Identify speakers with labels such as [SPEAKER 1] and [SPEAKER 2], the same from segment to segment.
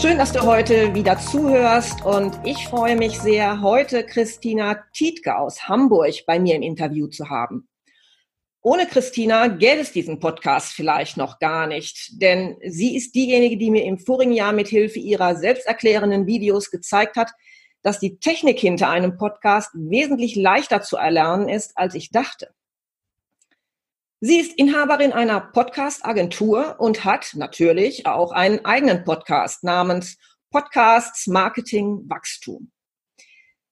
[SPEAKER 1] Schön, dass du heute wieder zuhörst und ich freue mich sehr, heute Christina Tietke aus Hamburg bei mir im Interview zu haben. Ohne Christina gäbe es diesen Podcast vielleicht noch gar nicht, denn sie ist diejenige, die mir im vorigen Jahr mit Hilfe ihrer selbsterklärenden Videos gezeigt hat, dass die Technik hinter einem Podcast wesentlich leichter zu erlernen ist, als ich dachte. Sie ist Inhaberin einer Podcast-Agentur und hat natürlich auch einen eigenen Podcast namens Podcasts Marketing Wachstum.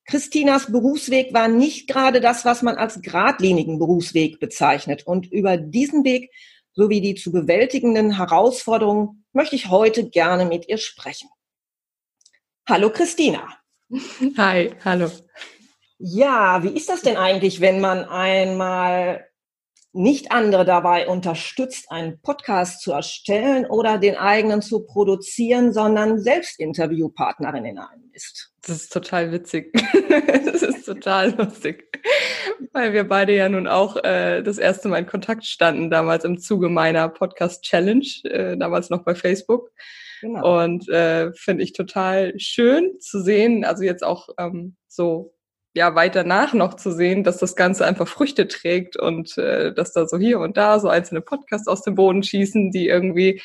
[SPEAKER 1] Christinas Berufsweg war nicht gerade das, was man als geradlinigen Berufsweg bezeichnet. Und über diesen Weg sowie die zu bewältigenden Herausforderungen möchte ich heute gerne mit ihr sprechen. Hallo Christina.
[SPEAKER 2] Hi, hallo.
[SPEAKER 1] Ja, wie ist das denn eigentlich, wenn man einmal nicht andere dabei unterstützt, einen Podcast zu erstellen oder den eigenen zu produzieren, sondern selbst Interviewpartnerin in einem ist.
[SPEAKER 2] Das ist total witzig. das ist total lustig. Weil wir beide ja nun auch äh, das erste Mal in Kontakt standen, damals im Zuge meiner Podcast-Challenge, äh, damals noch bei Facebook. Genau. Und äh, finde ich total schön zu sehen, also jetzt auch ähm, so ja weiter nach noch zu sehen, dass das Ganze einfach Früchte trägt und äh, dass da so hier und da so einzelne Podcasts aus dem Boden schießen, die irgendwie,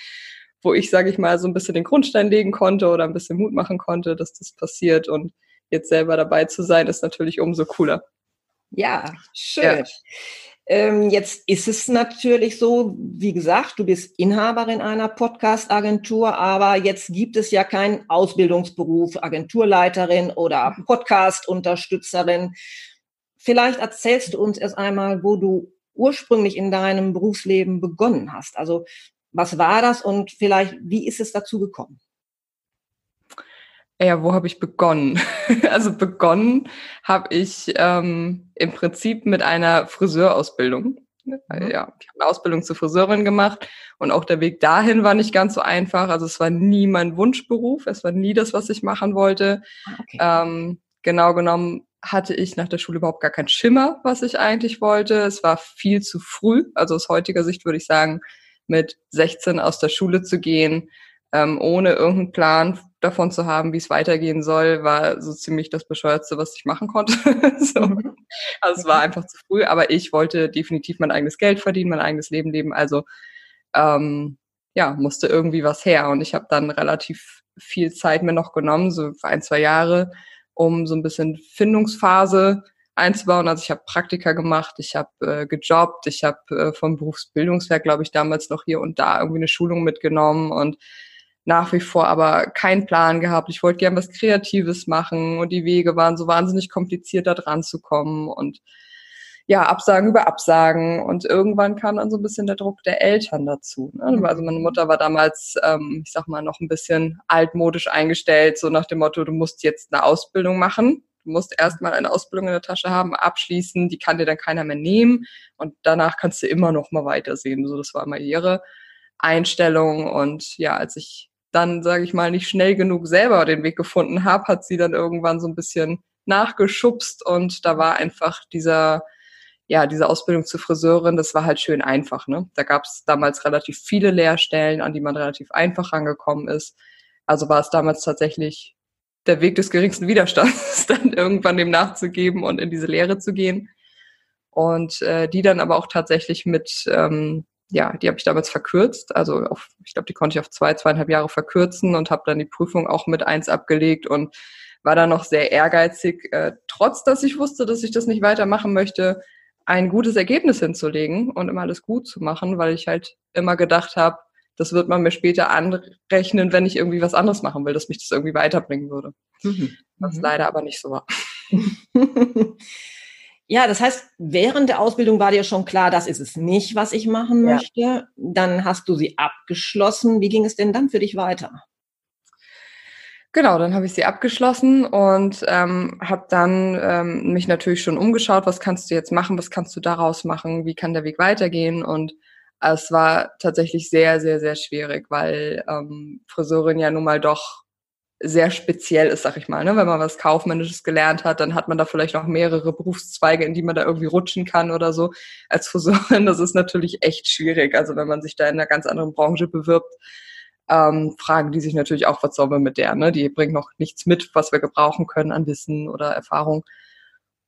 [SPEAKER 2] wo ich, sage ich mal, so ein bisschen den Grundstein legen konnte oder ein bisschen Mut machen konnte, dass das passiert und jetzt selber dabei zu sein, ist natürlich umso cooler.
[SPEAKER 1] Ja, schön. Ja. Ähm, jetzt ist es natürlich so, wie gesagt, du bist Inhaberin einer Podcast-Agentur, aber jetzt gibt es ja keinen Ausbildungsberuf, Agenturleiterin oder mhm. Podcast-Unterstützerin. Vielleicht erzählst du uns erst einmal, wo du ursprünglich in deinem Berufsleben begonnen hast. Also was war das und vielleicht wie ist es dazu gekommen?
[SPEAKER 2] Ja, wo habe ich begonnen? also begonnen habe ich ähm, im Prinzip mit einer Friseurausbildung. Mhm. Ja, ich habe eine Ausbildung zur Friseurin gemacht und auch der Weg dahin war nicht ganz so einfach. Also es war nie mein Wunschberuf, es war nie das, was ich machen wollte. Ah, okay. Ähm, genau genommen hatte ich nach der Schule überhaupt gar keinen Schimmer, was ich eigentlich wollte. Es war viel zu früh. Also aus heutiger Sicht würde ich sagen, mit 16 aus der Schule zu gehen, ähm, ohne irgendeinen Plan davon zu haben, wie es weitergehen soll, war so ziemlich das Bescheuertste, was ich machen konnte. so. Mhm. Also es war einfach zu früh, aber ich wollte definitiv mein eigenes Geld verdienen, mein eigenes Leben leben. Also ähm, ja, musste irgendwie was her. Und ich habe dann relativ viel Zeit mir noch genommen, so ein, zwei Jahre, um so ein bisschen Findungsphase einzubauen. Also ich habe Praktika gemacht, ich habe äh, gejobbt, ich habe äh, vom Berufsbildungswerk, glaube ich, damals noch hier und da irgendwie eine Schulung mitgenommen und nach wie vor aber keinen Plan gehabt. Ich wollte gern was Kreatives machen und die Wege waren so wahnsinnig kompliziert, da dran zu kommen und ja, Absagen über Absagen und irgendwann kam dann so ein bisschen der Druck der Eltern dazu. Ne? Mhm. Also meine Mutter war damals, ähm, ich sag mal, noch ein bisschen altmodisch eingestellt, so nach dem Motto, du musst jetzt eine Ausbildung machen. Du musst erstmal eine Ausbildung in der Tasche haben, abschließen, die kann dir dann keiner mehr nehmen und danach kannst du immer noch mal weitersehen. So, das war immer ihre Einstellung und ja, als ich dann, sage ich mal, nicht schnell genug selber den Weg gefunden habe, hat sie dann irgendwann so ein bisschen nachgeschubst und da war einfach dieser, ja, diese Ausbildung zur Friseurin, das war halt schön einfach. Ne? Da gab es damals relativ viele Lehrstellen, an die man relativ einfach rangekommen ist. Also war es damals tatsächlich der Weg des geringsten Widerstands, dann irgendwann dem nachzugeben und in diese Lehre zu gehen. Und äh, die dann aber auch tatsächlich mit ähm, ja, die habe ich damals verkürzt. Also auf, ich glaube, die konnte ich auf zwei, zweieinhalb Jahre verkürzen und habe dann die Prüfung auch mit eins abgelegt und war dann noch sehr ehrgeizig, äh, trotz dass ich wusste, dass ich das nicht weitermachen möchte, ein gutes Ergebnis hinzulegen und immer alles gut zu machen, weil ich halt immer gedacht habe, das wird man mir später anrechnen, wenn ich irgendwie was anderes machen will, dass mich das irgendwie weiterbringen würde. Mhm. Was mhm. leider aber nicht so war.
[SPEAKER 1] Ja, das heißt, während der Ausbildung war dir schon klar, das ist es nicht, was ich machen ja. möchte. Dann hast du sie abgeschlossen. Wie ging es denn dann für dich weiter?
[SPEAKER 2] Genau, dann habe ich sie abgeschlossen und ähm, habe dann ähm, mich natürlich schon umgeschaut, was kannst du jetzt machen, was kannst du daraus machen, wie kann der Weg weitergehen und es war tatsächlich sehr, sehr, sehr schwierig, weil ähm, Friseurin ja nun mal doch sehr speziell ist, sag ich mal. Ne? Wenn man was Kaufmännisches gelernt hat, dann hat man da vielleicht auch mehrere Berufszweige, in die man da irgendwie rutschen kann oder so. Als Friseurin, das ist natürlich echt schwierig. Also wenn man sich da in einer ganz anderen Branche bewirbt, ähm, fragen die sich natürlich auch, was sollen wir mit der? Ne? Die bringt noch nichts mit, was wir gebrauchen können an Wissen oder Erfahrung.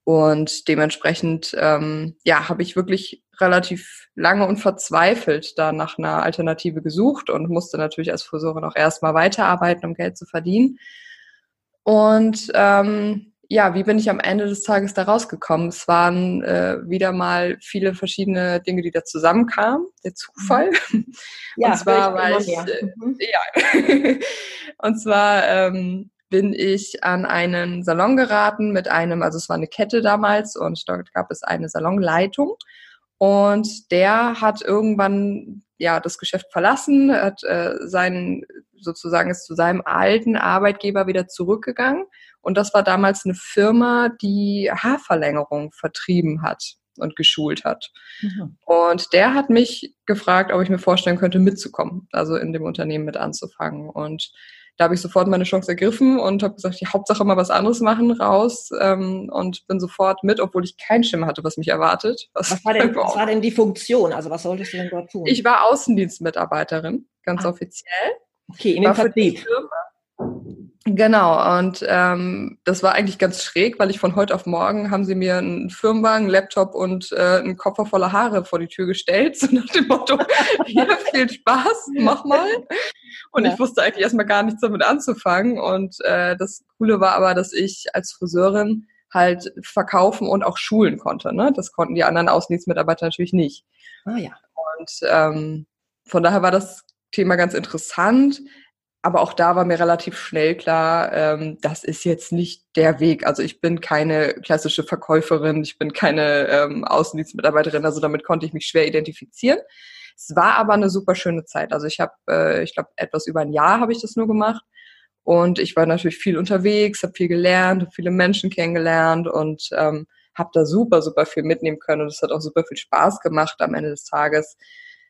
[SPEAKER 2] Und dementsprechend, ähm, ja, habe ich wirklich relativ lange und verzweifelt da nach einer Alternative gesucht und musste natürlich als Friseurin auch erstmal weiterarbeiten, um Geld zu verdienen. Und ähm, ja, wie bin ich am Ende des Tages da rausgekommen? Es waren äh, wieder mal viele verschiedene Dinge, die da zusammenkamen. Der Zufall. Mhm. Ja, und zwar war ich, äh, mhm. ja. und zwar ähm, bin ich an einen Salon geraten mit einem, also es war eine Kette damals und dort gab es eine Salonleitung. Und der hat irgendwann ja das Geschäft verlassen, hat äh, seinen sozusagen ist zu seinem alten Arbeitgeber wieder zurückgegangen. Und das war damals eine Firma, die Haarverlängerung vertrieben hat und geschult hat. Mhm. Und der hat mich gefragt, ob ich mir vorstellen könnte, mitzukommen, also in dem Unternehmen mit anzufangen. Und da habe ich sofort meine Chance ergriffen und habe gesagt, die Hauptsache mal was anderes machen, raus ähm, und bin sofort mit, obwohl ich keinen Schimmer hatte, was mich erwartet.
[SPEAKER 1] Was, was, war denn, was war denn die Funktion? Also was solltest du denn dort tun?
[SPEAKER 2] Ich war Außendienstmitarbeiterin, ganz ah. offiziell.
[SPEAKER 1] Okay, in dem Vertrieb.
[SPEAKER 2] Genau, und ähm, das war eigentlich ganz schräg, weil ich von heute auf morgen haben sie mir einen Firmenwagen, einen Laptop und äh, einen Koffer voller Haare vor die Tür gestellt, so nach dem Motto, hier viel Spaß, mach mal. Und ja. ich wusste eigentlich erstmal gar nichts damit anzufangen. Und äh, das Coole war aber, dass ich als Friseurin halt verkaufen und auch schulen konnte. Ne? Das konnten die anderen Außendienstmitarbeiter natürlich nicht.
[SPEAKER 1] Ah ja.
[SPEAKER 2] Und ähm, von daher war das Thema ganz interessant aber auch da war mir relativ schnell klar, ähm, das ist jetzt nicht der Weg. Also ich bin keine klassische Verkäuferin, ich bin keine ähm, Außendienstmitarbeiterin, also damit konnte ich mich schwer identifizieren. Es war aber eine super schöne Zeit. Also ich habe, äh, ich glaube, etwas über ein Jahr habe ich das nur gemacht. Und ich war natürlich viel unterwegs, habe viel gelernt, habe viele Menschen kennengelernt und ähm, habe da super, super viel mitnehmen können. Und es hat auch super viel Spaß gemacht am Ende des Tages.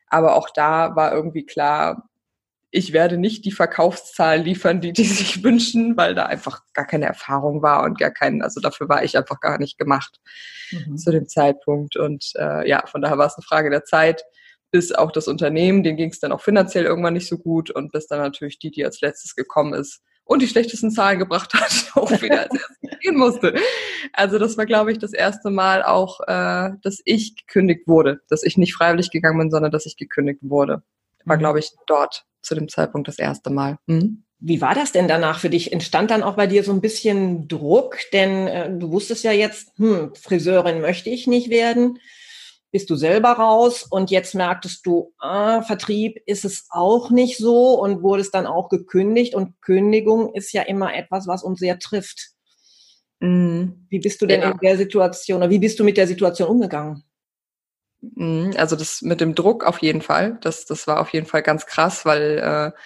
[SPEAKER 2] Aber auch da war irgendwie klar, ich werde nicht die Verkaufszahlen liefern, die die sich wünschen, weil da einfach gar keine Erfahrung war und gar kein, also dafür war ich einfach gar nicht gemacht mhm. zu dem Zeitpunkt. Und äh, ja, von daher war es eine Frage der Zeit, bis auch das Unternehmen, denen ging es dann auch finanziell irgendwann nicht so gut und bis dann natürlich die, die als letztes gekommen ist und die schlechtesten Zahlen gebracht hat, auch wieder als erstes gehen musste. Also das war, glaube ich, das erste Mal auch, äh, dass ich gekündigt wurde, dass ich nicht freiwillig gegangen bin, sondern dass ich gekündigt wurde. War, mhm. glaube ich, dort zu dem Zeitpunkt das erste Mal. Hm?
[SPEAKER 1] Wie war das denn danach für dich? Entstand dann auch bei dir so ein bisschen Druck? Denn äh, du wusstest ja jetzt, hm, Friseurin möchte ich nicht werden. Bist du selber raus und jetzt merktest du, ah, Vertrieb ist es auch nicht so und wurdest dann auch gekündigt. Und Kündigung ist ja immer etwas, was uns sehr trifft. Mhm. Wie bist du denn ja. in der Situation oder wie bist du mit der Situation umgegangen?
[SPEAKER 2] Mhm, also das mit dem Druck auf jeden Fall. Das, das war auf jeden Fall ganz krass, weil äh,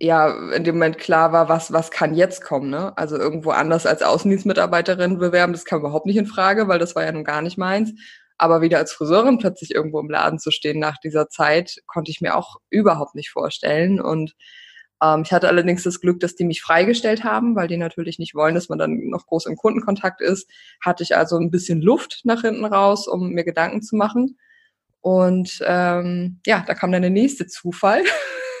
[SPEAKER 2] ja in dem Moment klar war, was, was kann jetzt kommen. Ne? Also irgendwo anders als Außendienstmitarbeiterin bewerben, das kam überhaupt nicht in Frage, weil das war ja nun gar nicht meins. Aber wieder als Friseurin plötzlich irgendwo im Laden zu stehen nach dieser Zeit, konnte ich mir auch überhaupt nicht vorstellen. Und ähm, ich hatte allerdings das Glück, dass die mich freigestellt haben, weil die natürlich nicht wollen, dass man dann noch groß im Kundenkontakt ist. Hatte ich also ein bisschen Luft nach hinten raus, um mir Gedanken zu machen. Und ähm, ja, da kam dann der nächste Zufall.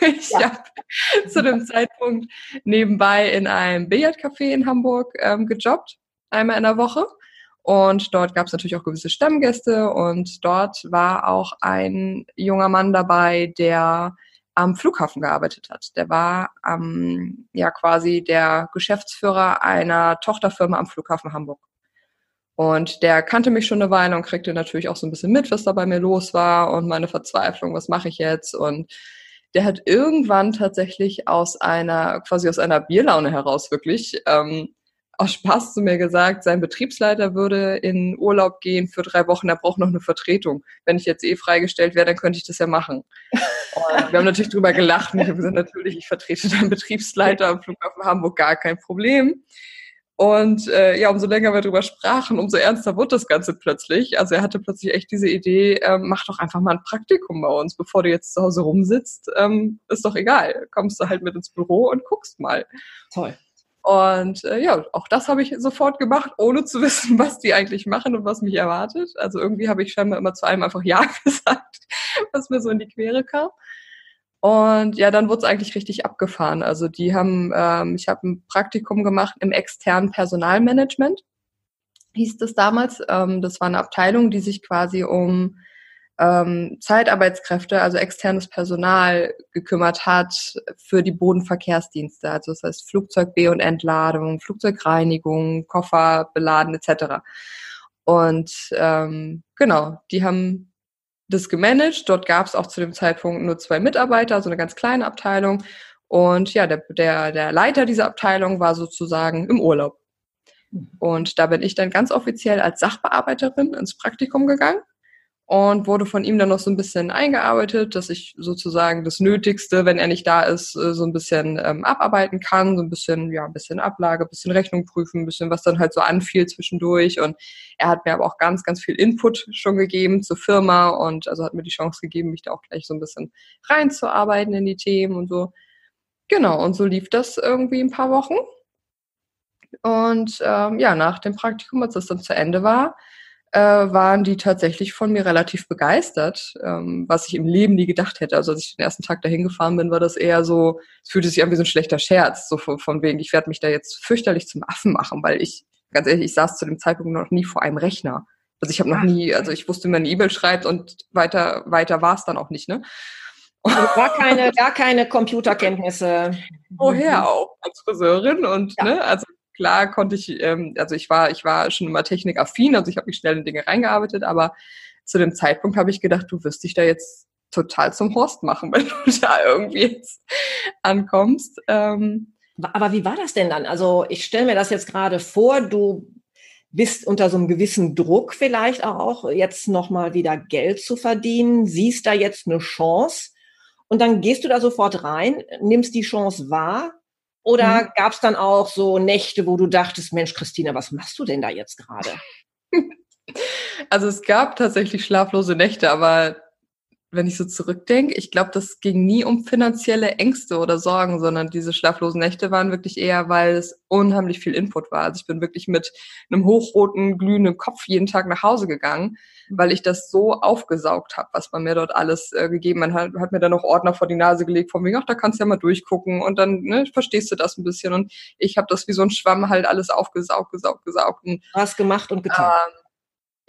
[SPEAKER 2] ich ja. habe zu dem Zeitpunkt nebenbei in einem Billardcafé in Hamburg ähm, gejobbt, einmal in der Woche. Und dort gab es natürlich auch gewisse Stammgäste und dort war auch ein junger Mann dabei, der am Flughafen gearbeitet hat. Der war ähm, ja quasi der Geschäftsführer einer Tochterfirma am Flughafen Hamburg. Und der kannte mich schon eine Weile und kriegte natürlich auch so ein bisschen mit, was da bei mir los war und meine Verzweiflung, was mache ich jetzt? Und der hat irgendwann tatsächlich aus einer, quasi aus einer Bierlaune heraus wirklich, ähm, aus Spaß zu mir gesagt, sein Betriebsleiter würde in Urlaub gehen für drei Wochen, er braucht noch eine Vertretung. Wenn ich jetzt eh freigestellt wäre, dann könnte ich das ja machen. Und wir haben natürlich drüber gelacht und ich habe gesagt, natürlich, ich vertrete deinen Betriebsleiter am Flughafen Hamburg, gar kein Problem. Und äh, ja, umso länger wir darüber sprachen, umso ernster wurde das Ganze plötzlich. Also er hatte plötzlich echt diese Idee, ähm, mach doch einfach mal ein Praktikum bei uns, bevor du jetzt zu Hause rumsitzt. Ähm, ist doch egal. Kommst du halt mit ins Büro und guckst mal.
[SPEAKER 1] Toll.
[SPEAKER 2] Und äh, ja, auch das habe ich sofort gemacht, ohne zu wissen, was die eigentlich machen und was mich erwartet. Also irgendwie habe ich scheinbar immer zu einem einfach Ja gesagt, was mir so in die Quere kam. Und ja, dann wurde es eigentlich richtig abgefahren. Also die haben, ähm, ich habe ein Praktikum gemacht im externen Personalmanagement, hieß das damals. Ähm, das war eine Abteilung, die sich quasi um ähm, Zeitarbeitskräfte, also externes Personal gekümmert hat für die Bodenverkehrsdienste. Also das heißt Flugzeug B- und Entladung, Flugzeugreinigung, Koffer beladen etc. Und ähm, genau, die haben das gemanagt. Dort gab es auch zu dem Zeitpunkt nur zwei Mitarbeiter, also eine ganz kleine Abteilung. Und ja, der, der, der Leiter dieser Abteilung war sozusagen im Urlaub. Mhm. Und da bin ich dann ganz offiziell als Sachbearbeiterin ins Praktikum gegangen und wurde von ihm dann noch so ein bisschen eingearbeitet, dass ich sozusagen das Nötigste, wenn er nicht da ist, äh, so ein bisschen ähm, abarbeiten kann, so ein bisschen, ja, ein bisschen Ablage, ein bisschen Rechnung prüfen, ein bisschen was dann halt so anfiel zwischendurch. Und er hat mir aber auch ganz, ganz viel Input schon gegeben zur Firma und also hat mir die Chance gegeben, mich da auch gleich so ein bisschen reinzuarbeiten in die Themen und so. Genau, und so lief das irgendwie ein paar Wochen. Und ähm, ja, nach dem Praktikum, als das dann zu Ende war, äh, waren die tatsächlich von mir relativ begeistert, ähm, was ich im Leben nie gedacht hätte. Also als ich den ersten Tag dahin gefahren bin, war das eher so, es fühlte sich an wie so ein schlechter Scherz, so von, von wegen, ich werde mich da jetzt fürchterlich zum Affen machen, weil ich, ganz ehrlich, ich saß zu dem Zeitpunkt noch nie vor einem Rechner. Also ich habe noch nie, also ich wusste, wie man eine E-Mail schreibt und weiter, weiter war es dann auch nicht, ne?
[SPEAKER 1] Also gar keine, gar keine Computerkenntnisse.
[SPEAKER 2] Woher auch? Als Friseurin und ja. ne, also klar konnte ich, ähm, also ich war, ich war schon immer technikaffin, also ich habe mich schnell in Dinge reingearbeitet, aber zu dem Zeitpunkt habe ich gedacht, du wirst dich da jetzt total zum Horst machen, wenn du da irgendwie jetzt ankommst. Ähm,
[SPEAKER 1] aber wie war das denn dann? Also ich stelle mir das jetzt gerade vor, du bist unter so einem gewissen Druck vielleicht auch, jetzt nochmal wieder Geld zu verdienen, siehst da jetzt eine Chance und dann gehst du da sofort rein, nimmst die Chance wahr oder mhm. gab es dann auch so Nächte, wo du dachtest, Mensch, Christina, was machst du denn da jetzt gerade?
[SPEAKER 2] Also es gab tatsächlich schlaflose Nächte, aber wenn ich so zurückdenke, ich glaube, das ging nie um finanzielle Ängste oder Sorgen, sondern diese schlaflosen Nächte waren wirklich eher, weil es unheimlich viel Input war. Also ich bin wirklich mit einem hochroten, glühenden Kopf jeden Tag nach Hause gegangen, weil ich das so aufgesaugt habe, was man mir dort alles äh, gegeben hat. Man hat mir dann noch Ordner vor die Nase gelegt, von wegen, ach, da kannst du ja mal durchgucken und dann ne, verstehst du das ein bisschen. Und ich habe das wie so ein Schwamm halt alles aufgesaugt, gesaugt, gesaugt. Und,
[SPEAKER 1] Was gemacht und getan. Ähm,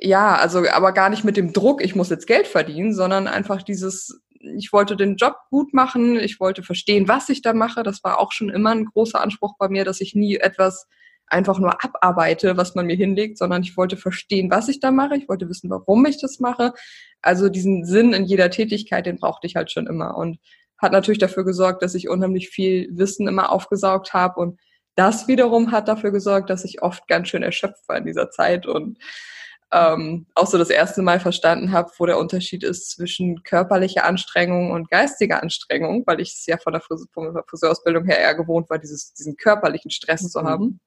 [SPEAKER 2] ja, also aber gar nicht mit dem Druck, ich muss jetzt Geld verdienen, sondern einfach dieses, ich wollte den Job gut machen, ich wollte verstehen, was ich da mache. Das war auch schon immer ein großer Anspruch bei mir, dass ich nie etwas einfach nur abarbeite, was man mir hinlegt, sondern ich wollte verstehen, was ich da mache. Ich wollte wissen, warum ich das mache. Also diesen Sinn in jeder Tätigkeit, den brauchte ich halt schon immer und hat natürlich dafür gesorgt, dass ich unheimlich viel Wissen immer aufgesaugt habe und das wiederum hat dafür gesorgt, dass ich oft ganz schön erschöpft war in dieser Zeit und ähm, auch so das erste Mal verstanden habe, wo der Unterschied ist zwischen körperlicher Anstrengung und geistiger Anstrengung, weil ich es ja von der, Frise von der Friseurausbildung her eher gewohnt war, dieses, diesen körperlichen Stress mhm. zu haben.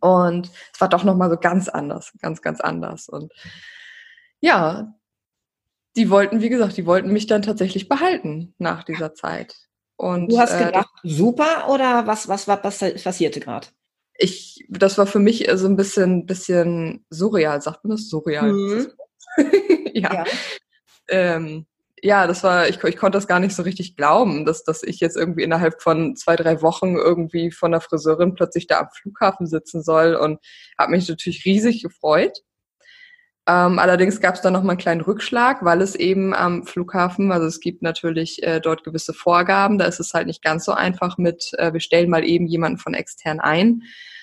[SPEAKER 2] Und es war doch nochmal so ganz anders, ganz, ganz anders. Und ja, die wollten, wie gesagt, die wollten mich dann tatsächlich behalten nach dieser Zeit. Und,
[SPEAKER 1] du hast äh, gedacht, äh, super oder was, was, was, was passierte gerade?
[SPEAKER 2] Ich, das war für mich so ein bisschen, bisschen surreal, sagt man das? Surreal. Mhm. ja. Ja. Ähm, ja, das war, ich, ich konnte das gar nicht so richtig glauben, dass, dass ich jetzt irgendwie innerhalb von zwei, drei Wochen irgendwie von der Friseurin plötzlich da am Flughafen sitzen soll und habe mich natürlich riesig gefreut. Ähm, allerdings gab es dann noch mal einen kleinen Rückschlag, weil es eben am Flughafen, also es gibt natürlich äh, dort gewisse Vorgaben, da ist es halt nicht ganz so einfach mit, äh, wir stellen mal eben jemanden von extern ein,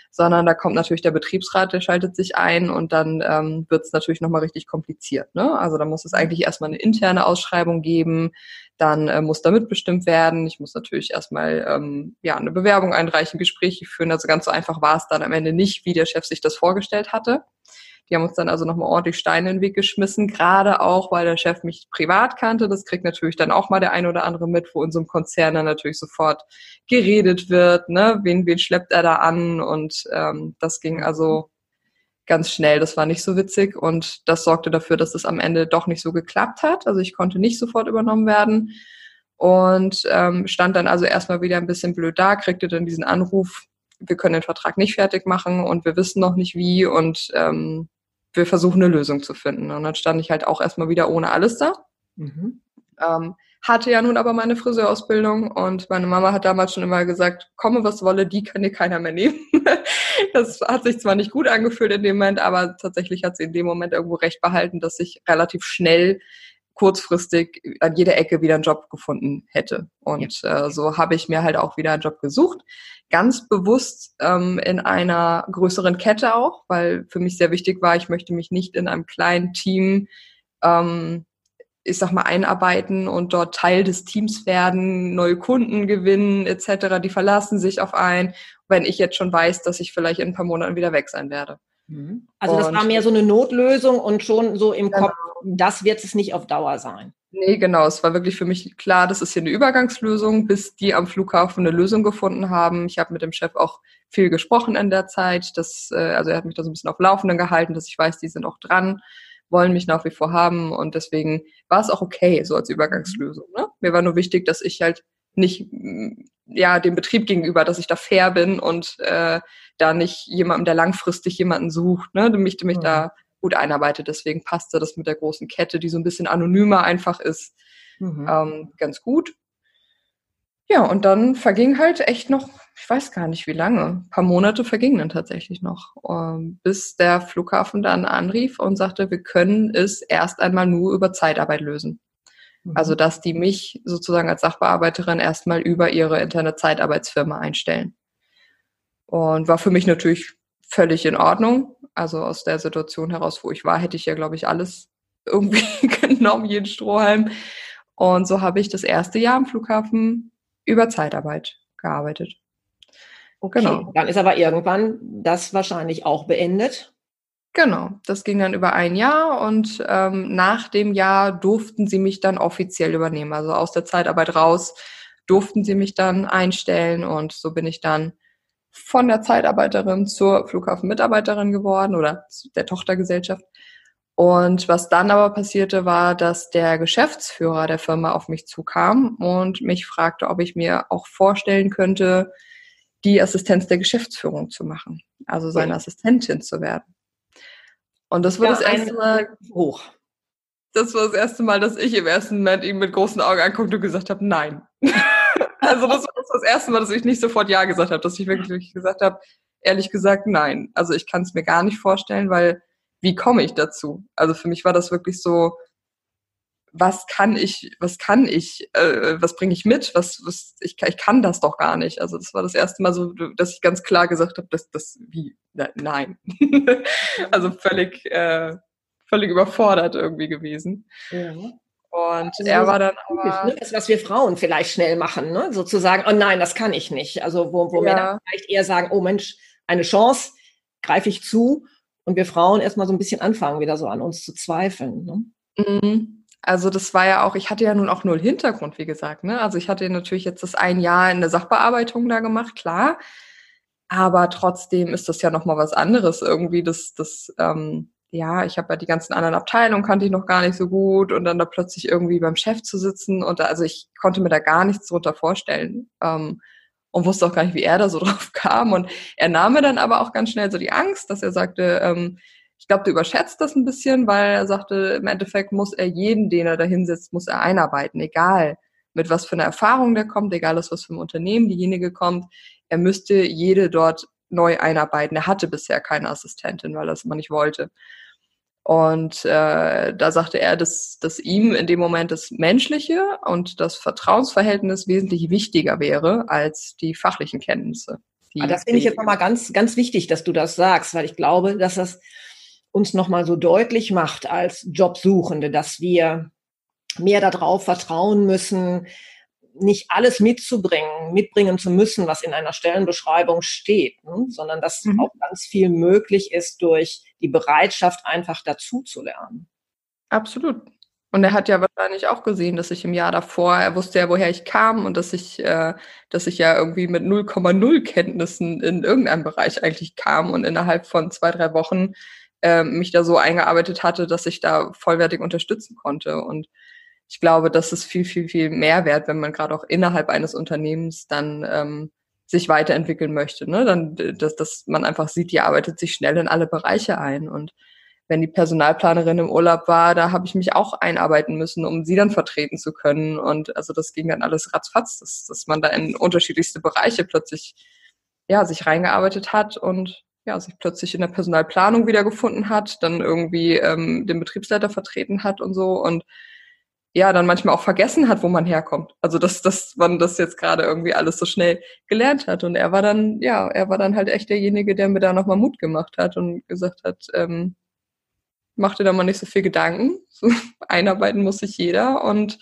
[SPEAKER 2] sondern da kommt natürlich der Betriebsrat, der schaltet sich ein und dann ähm, wird es natürlich nochmal richtig kompliziert. Ne? Also da muss es eigentlich erstmal eine interne Ausschreibung geben, dann äh, muss da mitbestimmt werden. Ich muss natürlich erstmal ähm, ja, eine Bewerbung einreichen, Gespräche führen. Also ganz so einfach war es dann am Ende nicht, wie der Chef sich das vorgestellt hatte. Die haben uns dann also nochmal ordentlich Steine in den Weg geschmissen, gerade auch, weil der Chef mich privat kannte. Das kriegt natürlich dann auch mal der ein oder andere mit, wo in so einem Konzern dann natürlich sofort geredet wird, ne? Wen, wen schleppt er da an? Und ähm, das ging also ganz schnell. Das war nicht so witzig und das sorgte dafür, dass es am Ende doch nicht so geklappt hat. Also ich konnte nicht sofort übernommen werden und ähm, stand dann also erstmal wieder ein bisschen blöd da, kriegte dann diesen Anruf, wir können den Vertrag nicht fertig machen und wir wissen noch nicht wie und ähm, wir versuchen eine Lösung zu finden. Und dann stand ich halt auch erstmal wieder ohne alles da. Mhm. Ähm, hatte ja nun aber meine Friseurausbildung und meine Mama hat damals schon immer gesagt, komme was wolle, die kann dir keiner mehr nehmen. das hat sich zwar nicht gut angefühlt in dem Moment, aber tatsächlich hat sie in dem Moment irgendwo recht behalten, dass ich relativ schnell kurzfristig an jeder Ecke wieder einen Job gefunden hätte. Und ja. äh, so habe ich mir halt auch wieder einen Job gesucht. Ganz bewusst ähm, in einer größeren Kette auch, weil für mich sehr wichtig war, ich möchte mich nicht in einem kleinen Team, ähm, ich sag mal, einarbeiten und dort Teil des Teams werden, neue Kunden gewinnen etc. Die verlassen sich auf ein, wenn ich jetzt schon weiß, dass ich vielleicht in ein paar Monaten wieder weg sein werde.
[SPEAKER 1] Mhm. Also das war mehr so eine Notlösung und schon so im genau. Kopf, das wird es nicht auf Dauer sein.
[SPEAKER 2] Nee, genau. Es war wirklich für mich klar, das ist hier eine Übergangslösung, bis die am Flughafen eine Lösung gefunden haben. Ich habe mit dem Chef auch viel gesprochen in der Zeit. Das, äh, also er hat mich da so ein bisschen auf Laufenden gehalten, dass ich weiß, die sind auch dran, wollen mich nach wie vor haben. Und deswegen war es auch okay, so als Übergangslösung. Ne? Mir war nur wichtig, dass ich halt nicht ja dem Betrieb gegenüber, dass ich da fair bin und äh, da nicht jemandem, der langfristig jemanden sucht, ne, mich, mich mhm. da gut einarbeitet. Deswegen passte das mit der großen Kette, die so ein bisschen anonymer einfach ist, mhm. ähm, ganz gut. Ja, und dann verging halt echt noch, ich weiß gar nicht wie lange, ein paar Monate vergingen dann tatsächlich noch, ähm, bis der Flughafen dann anrief und sagte, wir können es erst einmal nur über Zeitarbeit lösen. Mhm. Also, dass die mich sozusagen als Sachbearbeiterin erstmal über ihre interne Zeitarbeitsfirma einstellen. Und war für mich natürlich völlig in Ordnung. Also aus der Situation heraus, wo ich war, hätte ich ja, glaube ich, alles irgendwie genommen, jeden Strohhalm. Und so habe ich das erste Jahr am Flughafen über Zeitarbeit gearbeitet.
[SPEAKER 1] Okay, genau. dann ist aber irgendwann das wahrscheinlich auch beendet.
[SPEAKER 2] Genau, das ging dann über ein Jahr und ähm, nach dem Jahr durften sie mich dann offiziell übernehmen. Also aus der Zeitarbeit raus durften sie mich dann einstellen und so bin ich dann von der Zeitarbeiterin zur Flughafenmitarbeiterin geworden oder der Tochtergesellschaft. Und was dann aber passierte, war, dass der Geschäftsführer der Firma auf mich zukam und mich fragte, ob ich mir auch vorstellen könnte, die Assistenz der Geschäftsführung zu machen, also seine Assistentin zu werden. Und das war ja, das erste Mal hoch. Das war das erste Mal, dass ich im ersten Moment ihm mit großen Augen anguckte und gesagt habe, nein. Also das war das erste Mal, dass ich nicht sofort Ja gesagt habe, dass ich wirklich gesagt habe, ehrlich gesagt, nein. Also ich kann es mir gar nicht vorstellen, weil wie komme ich dazu? Also für mich war das wirklich so, was kann ich, was kann ich, äh, was bringe ich mit, was, was ich, ich kann das doch gar nicht. Also das war das erste Mal so, dass ich ganz klar gesagt habe, dass das wie nein, also völlig, äh, völlig überfordert irgendwie gewesen. Ja. Und also er war dann
[SPEAKER 1] aber, ne? das, was wir Frauen vielleicht schnell machen, ne? sozusagen, oh nein, das kann ich nicht. Also wo, wo ja. Männer vielleicht eher sagen, oh Mensch, eine Chance, greife ich zu. Und wir Frauen erstmal so ein bisschen anfangen, wieder so an uns zu zweifeln. Ne?
[SPEAKER 2] Mhm. Also das war ja auch, ich hatte ja nun auch null Hintergrund, wie gesagt. Ne? Also ich hatte natürlich jetzt das ein Jahr in der Sachbearbeitung da gemacht, klar. Aber trotzdem ist das ja nochmal was anderes irgendwie, das, das ähm, ja, ich habe ja die ganzen anderen Abteilungen kannte ich noch gar nicht so gut und dann da plötzlich irgendwie beim Chef zu sitzen und da, also ich konnte mir da gar nichts drunter vorstellen ähm, und wusste auch gar nicht, wie er da so drauf kam und er nahm mir dann aber auch ganz schnell so die Angst, dass er sagte, ähm, ich glaube, du überschätzt das ein bisschen, weil er sagte, im Endeffekt muss er jeden, den er da hinsetzt, muss er einarbeiten, egal mit was für einer Erfahrung der kommt, egal aus was für einem Unternehmen diejenige kommt, er müsste jede dort neu einarbeiten. Er hatte bisher keine Assistentin, weil er es immer nicht wollte. Und äh, da sagte er, dass, dass ihm in dem Moment das Menschliche und das Vertrauensverhältnis wesentlich wichtiger wäre als die fachlichen Kenntnisse.
[SPEAKER 1] Die, ah, das finde ich jetzt nochmal ganz, ganz wichtig, dass du das sagst, weil ich glaube, dass das uns nochmal so deutlich macht als Jobsuchende, dass wir mehr darauf vertrauen müssen, nicht alles mitzubringen, mitbringen zu müssen, was in einer Stellenbeschreibung steht, ne? sondern dass mhm. auch ganz viel möglich ist durch die Bereitschaft, einfach dazu zu lernen.
[SPEAKER 2] Absolut. Und er hat ja wahrscheinlich auch gesehen, dass ich im Jahr davor, er wusste ja, woher ich kam und dass ich, äh, dass ich ja irgendwie mit 0,0 Kenntnissen in irgendeinem Bereich eigentlich kam und innerhalb von zwei, drei Wochen äh, mich da so eingearbeitet hatte, dass ich da vollwertig unterstützen konnte. Und ich glaube, das ist viel, viel, viel mehr wert, wenn man gerade auch innerhalb eines Unternehmens dann ähm, sich weiterentwickeln möchte. Ne? Dann, dass, dass man einfach sieht, die arbeitet sich schnell in alle Bereiche ein. Und wenn die Personalplanerin im Urlaub war, da habe ich mich auch einarbeiten müssen, um sie dann vertreten zu können. Und also das ging dann alles ratzfatz, dass, dass man da in unterschiedlichste Bereiche plötzlich ja sich reingearbeitet hat und ja, sich plötzlich in der Personalplanung wiedergefunden hat, dann irgendwie ähm, den Betriebsleiter vertreten hat und so. Und ja dann manchmal auch vergessen hat, wo man herkommt. Also dass, dass man das jetzt gerade irgendwie alles so schnell gelernt hat. Und er war dann, ja, er war dann halt echt derjenige, der mir da nochmal Mut gemacht hat und gesagt hat, ähm, mach dir da mal nicht so viel Gedanken. So, einarbeiten muss sich jeder. Und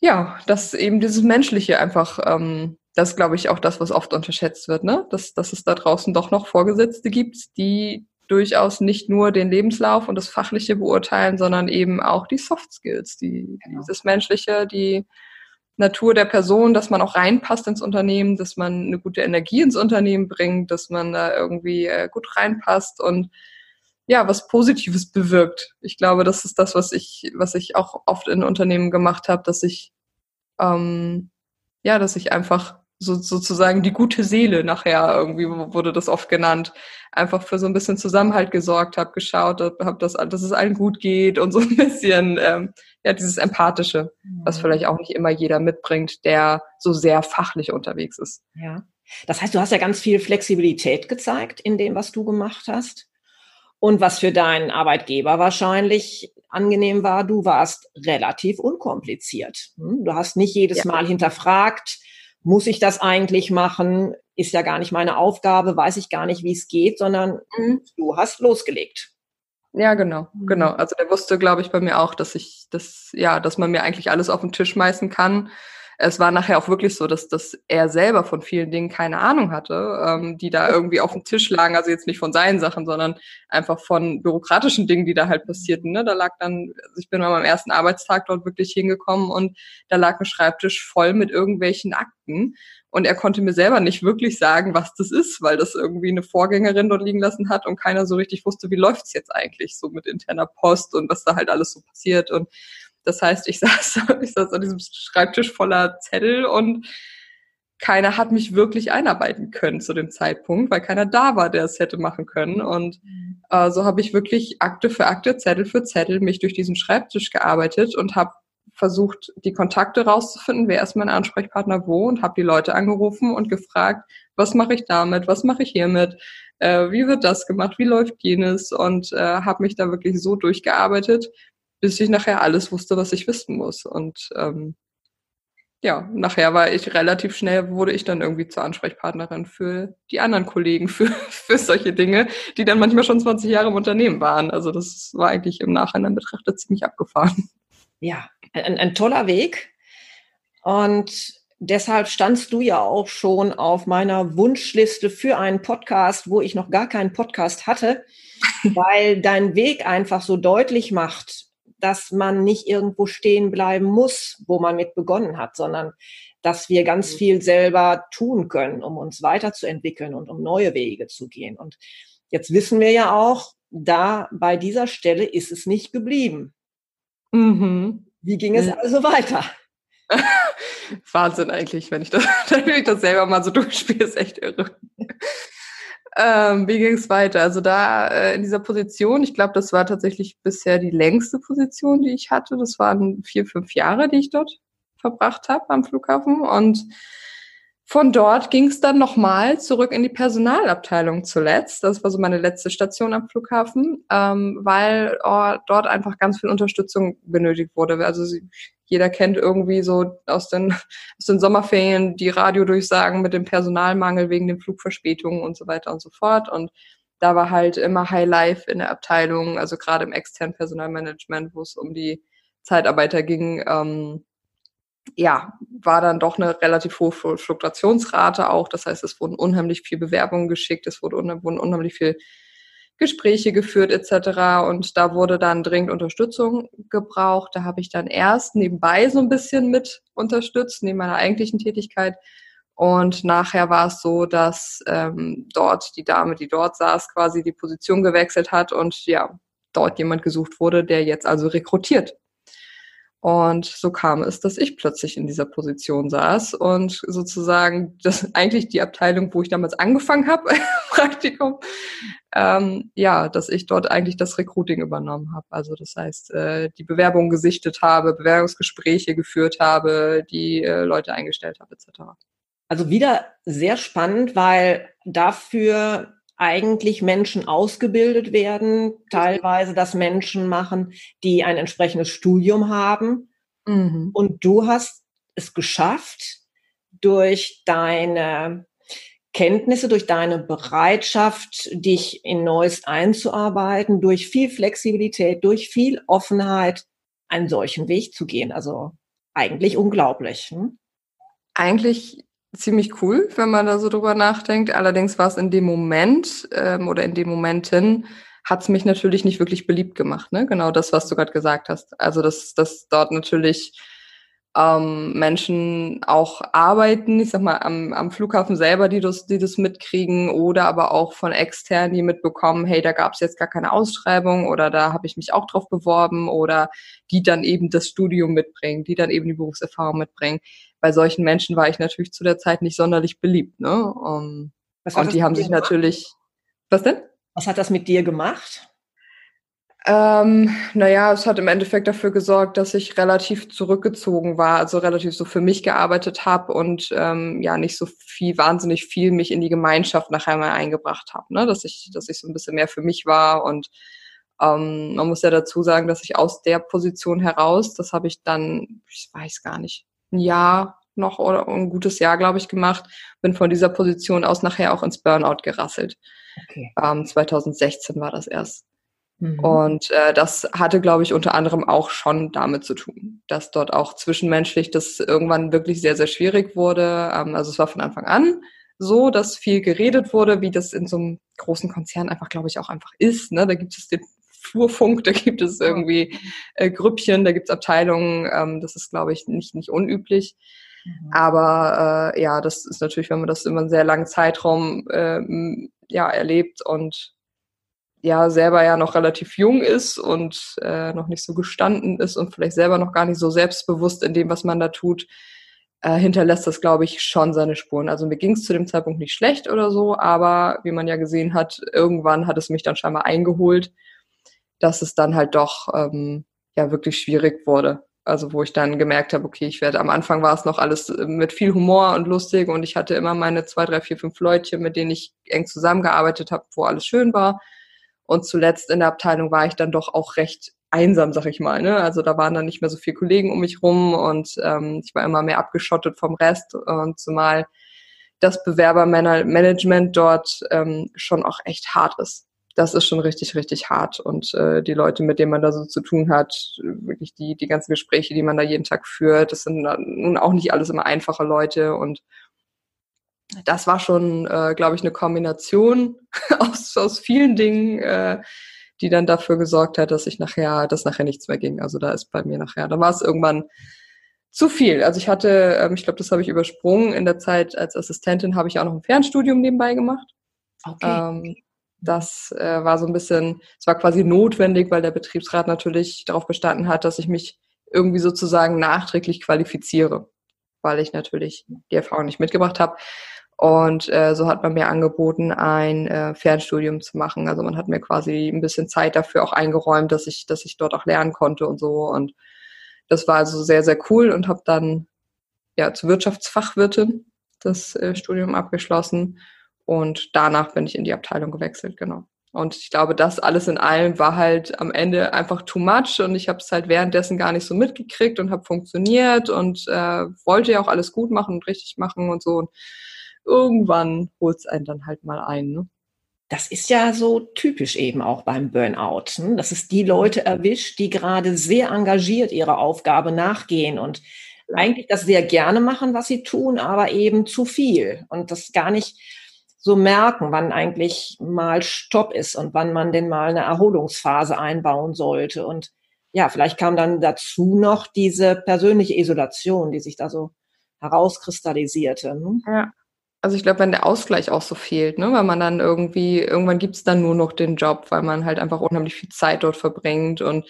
[SPEAKER 2] ja, dass eben dieses Menschliche einfach, ähm, das glaube ich auch das, was oft unterschätzt wird, ne? Dass, dass es da draußen doch noch Vorgesetzte gibt, die durchaus nicht nur den Lebenslauf und das Fachliche beurteilen, sondern eben auch die Soft Skills, die, genau. dieses Menschliche, die Natur der Person, dass man auch reinpasst ins Unternehmen, dass man eine gute Energie ins Unternehmen bringt, dass man da irgendwie äh, gut reinpasst und ja, was Positives bewirkt. Ich glaube, das ist das, was ich, was ich auch oft in Unternehmen gemacht habe, dass ich ähm, ja, dass ich einfach so, sozusagen die gute Seele nachher irgendwie wurde das oft genannt einfach für so ein bisschen Zusammenhalt gesorgt habe geschaut habe dass, dass es allen gut geht und so ein bisschen ähm, ja dieses empathische was mhm. vielleicht auch nicht immer jeder mitbringt der so sehr fachlich unterwegs ist
[SPEAKER 1] ja das heißt du hast ja ganz viel Flexibilität gezeigt in dem was du gemacht hast und was für deinen Arbeitgeber wahrscheinlich angenehm war, du warst relativ unkompliziert. Hm? Du hast nicht jedes ja. Mal hinterfragt, muss ich das eigentlich machen? Ist ja gar nicht meine Aufgabe, weiß ich gar nicht, wie es geht, sondern mhm. du hast losgelegt.
[SPEAKER 2] Ja, genau, mhm. genau. Also der wusste, glaube ich, bei mir auch, dass ich das, ja, dass man mir eigentlich alles auf den Tisch schmeißen kann es war nachher auch wirklich so, dass, dass er selber von vielen Dingen keine Ahnung hatte, ähm, die da irgendwie auf dem Tisch lagen. Also jetzt nicht von seinen Sachen, sondern einfach von bürokratischen Dingen, die da halt passierten. Ne? Da lag dann, also ich bin mal am ersten Arbeitstag dort wirklich hingekommen und da lag ein Schreibtisch voll mit irgendwelchen Akten. Und er konnte mir selber nicht wirklich sagen, was das ist, weil das irgendwie eine Vorgängerin dort liegen lassen hat und keiner so richtig wusste, wie läuft's jetzt eigentlich so mit interner Post und was da halt alles so passiert. Und das heißt, ich saß, ich saß an diesem Schreibtisch voller Zettel und keiner hat mich wirklich einarbeiten können zu dem Zeitpunkt, weil keiner da war, der es hätte machen können. Und äh, so habe ich wirklich Akte für Akte, Zettel für Zettel mich durch diesen Schreibtisch gearbeitet und habe versucht, die Kontakte rauszufinden, wer ist mein Ansprechpartner wo und habe die Leute angerufen und gefragt, was mache ich damit, was mache ich hiermit, äh, wie wird das gemacht, wie läuft jenes und äh, habe mich da wirklich so durchgearbeitet, bis ich nachher alles wusste, was ich wissen muss. Und ähm, ja, nachher war ich relativ schnell, wurde ich dann irgendwie zur Ansprechpartnerin für die anderen Kollegen, für, für solche Dinge, die dann manchmal schon 20 Jahre im Unternehmen waren. Also das war eigentlich im Nachhinein betrachtet ziemlich abgefahren.
[SPEAKER 1] Ja, ein, ein toller Weg. Und deshalb standst du ja auch schon auf meiner Wunschliste für einen Podcast, wo ich noch gar keinen Podcast hatte, weil dein Weg einfach so deutlich macht, dass man nicht irgendwo stehen bleiben muss, wo man mit begonnen hat, sondern dass wir ganz mhm. viel selber tun können, um uns weiterzuentwickeln und um neue Wege zu gehen. Und jetzt wissen wir ja auch, da bei dieser Stelle ist es nicht geblieben. Mhm. Wie ging es also weiter?
[SPEAKER 2] Wahnsinn eigentlich, wenn ich das, wenn ich das selber mal so durchspiele, ist echt irre. Ähm, wie ging es weiter? Also da äh, in dieser Position, ich glaube, das war tatsächlich bisher die längste Position, die ich hatte. Das waren vier, fünf Jahre, die ich dort verbracht habe am Flughafen. Und von dort ging es dann nochmal zurück in die Personalabteilung zuletzt. Das war so meine letzte Station am Flughafen, ähm, weil oh, dort einfach ganz viel Unterstützung benötigt wurde. Also jeder kennt irgendwie so aus den, aus den Sommerferien die Radiodurchsagen mit dem Personalmangel wegen den Flugverspätungen und so weiter und so fort. Und da war halt immer High Life in der Abteilung, also gerade im externen Personalmanagement, wo es um die Zeitarbeiter ging. Ähm, ja, war dann doch eine relativ hohe Fluktuationsrate auch. Das heißt, es wurden unheimlich viel Bewerbungen geschickt, es wurde wurden unheimlich viel Gespräche geführt etc. Und da wurde dann dringend Unterstützung gebraucht. Da habe ich dann erst nebenbei so ein bisschen mit unterstützt, neben meiner eigentlichen Tätigkeit. Und nachher war es so, dass ähm, dort die Dame, die dort saß, quasi die Position gewechselt hat und ja, dort jemand gesucht wurde, der jetzt also rekrutiert und so kam es, dass ich plötzlich in dieser Position saß und sozusagen das eigentlich die Abteilung, wo ich damals angefangen habe, Praktikum, ähm, ja, dass ich dort eigentlich das Recruiting übernommen habe. Also das heißt, äh, die Bewerbung gesichtet habe, Bewerbungsgespräche geführt habe, die äh, Leute eingestellt habe, etc.
[SPEAKER 1] Also wieder sehr spannend, weil dafür eigentlich Menschen ausgebildet werden, teilweise das Menschen machen, die ein entsprechendes Studium haben. Mhm. Und du hast es geschafft, durch deine Kenntnisse, durch deine Bereitschaft, dich in Neues einzuarbeiten, durch viel Flexibilität, durch viel Offenheit, einen solchen Weg zu gehen. Also eigentlich unglaublich. Hm?
[SPEAKER 2] Eigentlich ziemlich cool, wenn man da so drüber nachdenkt. Allerdings war es in dem Moment ähm, oder in den Momenten hat es mich natürlich nicht wirklich beliebt gemacht. Ne? Genau das, was du gerade gesagt hast. Also dass, dass dort natürlich ähm, Menschen auch arbeiten, ich sag mal, am, am Flughafen selber, die das, die das mitkriegen, oder aber auch von extern, die mitbekommen, hey, da gab es jetzt gar keine Ausschreibung oder da habe ich mich auch drauf beworben oder die dann eben das Studium mitbringen, die dann eben die Berufserfahrung mitbringen bei solchen Menschen war ich natürlich zu der Zeit nicht sonderlich beliebt. Ne? Um, und die haben sich gemacht? natürlich. Was denn?
[SPEAKER 1] Was hat das mit dir gemacht?
[SPEAKER 2] Ähm, naja, es hat im Endeffekt dafür gesorgt, dass ich relativ zurückgezogen war, also relativ so für mich gearbeitet habe und ähm, ja nicht so viel, wahnsinnig viel mich in die Gemeinschaft nachher mal eingebracht habe, ne? dass ich, dass ich so ein bisschen mehr für mich war und ähm, man muss ja dazu sagen, dass ich aus der Position heraus, das habe ich dann, ich weiß gar nicht, ein Jahr noch oder ein gutes Jahr, glaube ich, gemacht. Bin von dieser Position aus nachher auch ins Burnout gerasselt. Okay. Ähm, 2016 war das erst. Mhm. Und äh, das hatte, glaube ich, unter anderem auch schon damit zu tun, dass dort auch zwischenmenschlich das irgendwann wirklich sehr, sehr schwierig wurde. Ähm, also es war von Anfang an so, dass viel geredet wurde, wie das in so einem großen Konzern einfach, glaube ich, auch einfach ist. Ne? Da gibt es den Flurfunk, da gibt es irgendwie äh, Grüppchen, da gibt es Abteilungen. Ähm, das ist, glaube ich, nicht, nicht unüblich. Mhm. Aber äh, ja, das ist natürlich, wenn man das immer einen sehr langen Zeitraum äh, ja, erlebt und ja selber ja noch relativ jung ist und äh, noch nicht so gestanden ist und vielleicht selber noch gar nicht so selbstbewusst in dem, was man da tut, äh, hinterlässt das, glaube ich, schon seine Spuren. Also mir ging es zu dem Zeitpunkt nicht schlecht oder so, aber wie man ja gesehen hat, irgendwann hat es mich dann scheinbar eingeholt dass es dann halt doch ähm, ja wirklich schwierig wurde. Also wo ich dann gemerkt habe, okay, ich werde am Anfang war es noch alles äh, mit viel Humor und lustig und ich hatte immer meine zwei, drei, vier, fünf Leute, mit denen ich eng zusammengearbeitet habe, wo alles schön war. Und zuletzt in der Abteilung war ich dann doch auch recht einsam, sag ich mal. Ne? Also da waren dann nicht mehr so viele Kollegen um mich rum und ähm, ich war immer mehr abgeschottet vom Rest und zumal das Bewerbermanagement dort ähm, schon auch echt hart ist das ist schon richtig, richtig hart. Und äh, die Leute, mit denen man da so zu tun hat, wirklich die, die ganzen Gespräche, die man da jeden Tag führt, das sind nun auch nicht alles immer einfache Leute. Und das war schon, äh, glaube ich, eine Kombination aus, aus vielen Dingen, äh, die dann dafür gesorgt hat, dass ich nachher, dass nachher nichts mehr ging. Also da ist bei mir nachher, da war es irgendwann zu viel. Also ich hatte, ähm, ich glaube, das habe ich übersprungen. In der Zeit als Assistentin habe ich auch noch ein Fernstudium nebenbei gemacht. Okay. Ähm, das äh, war so ein bisschen, es war quasi notwendig, weil der Betriebsrat natürlich darauf bestanden hat, dass ich mich irgendwie sozusagen nachträglich qualifiziere, weil ich natürlich die Erfahrung nicht mitgebracht habe. Und äh, so hat man mir angeboten, ein äh, Fernstudium zu machen. Also man hat mir quasi ein bisschen Zeit dafür auch eingeräumt, dass ich, dass ich dort auch lernen konnte und so. Und das war also sehr, sehr cool und habe dann ja zur Wirtschaftsfachwirtin das äh, Studium abgeschlossen und danach bin ich in die Abteilung gewechselt, genau. Und ich glaube, das alles in allem war halt am Ende einfach too much und ich habe es halt währenddessen gar nicht so mitgekriegt und habe funktioniert und äh, wollte ja auch alles gut machen und richtig machen und so. Und irgendwann holt es einen dann halt mal ein. Ne?
[SPEAKER 1] Das ist ja so typisch eben auch beim Burnout, ne? dass es die Leute erwischt, die gerade sehr engagiert ihrer Aufgabe nachgehen und eigentlich das sehr gerne machen, was sie tun, aber eben zu viel und das gar nicht so merken, wann eigentlich mal Stopp ist und wann man denn mal eine Erholungsphase einbauen sollte. Und ja, vielleicht kam dann dazu noch diese persönliche Isolation, die sich da so herauskristallisierte. Ne?
[SPEAKER 2] Ja. Also ich glaube, wenn der Ausgleich auch so fehlt, ne, weil man dann irgendwie, irgendwann gibt's dann nur noch den Job, weil man halt einfach unheimlich viel Zeit dort verbringt und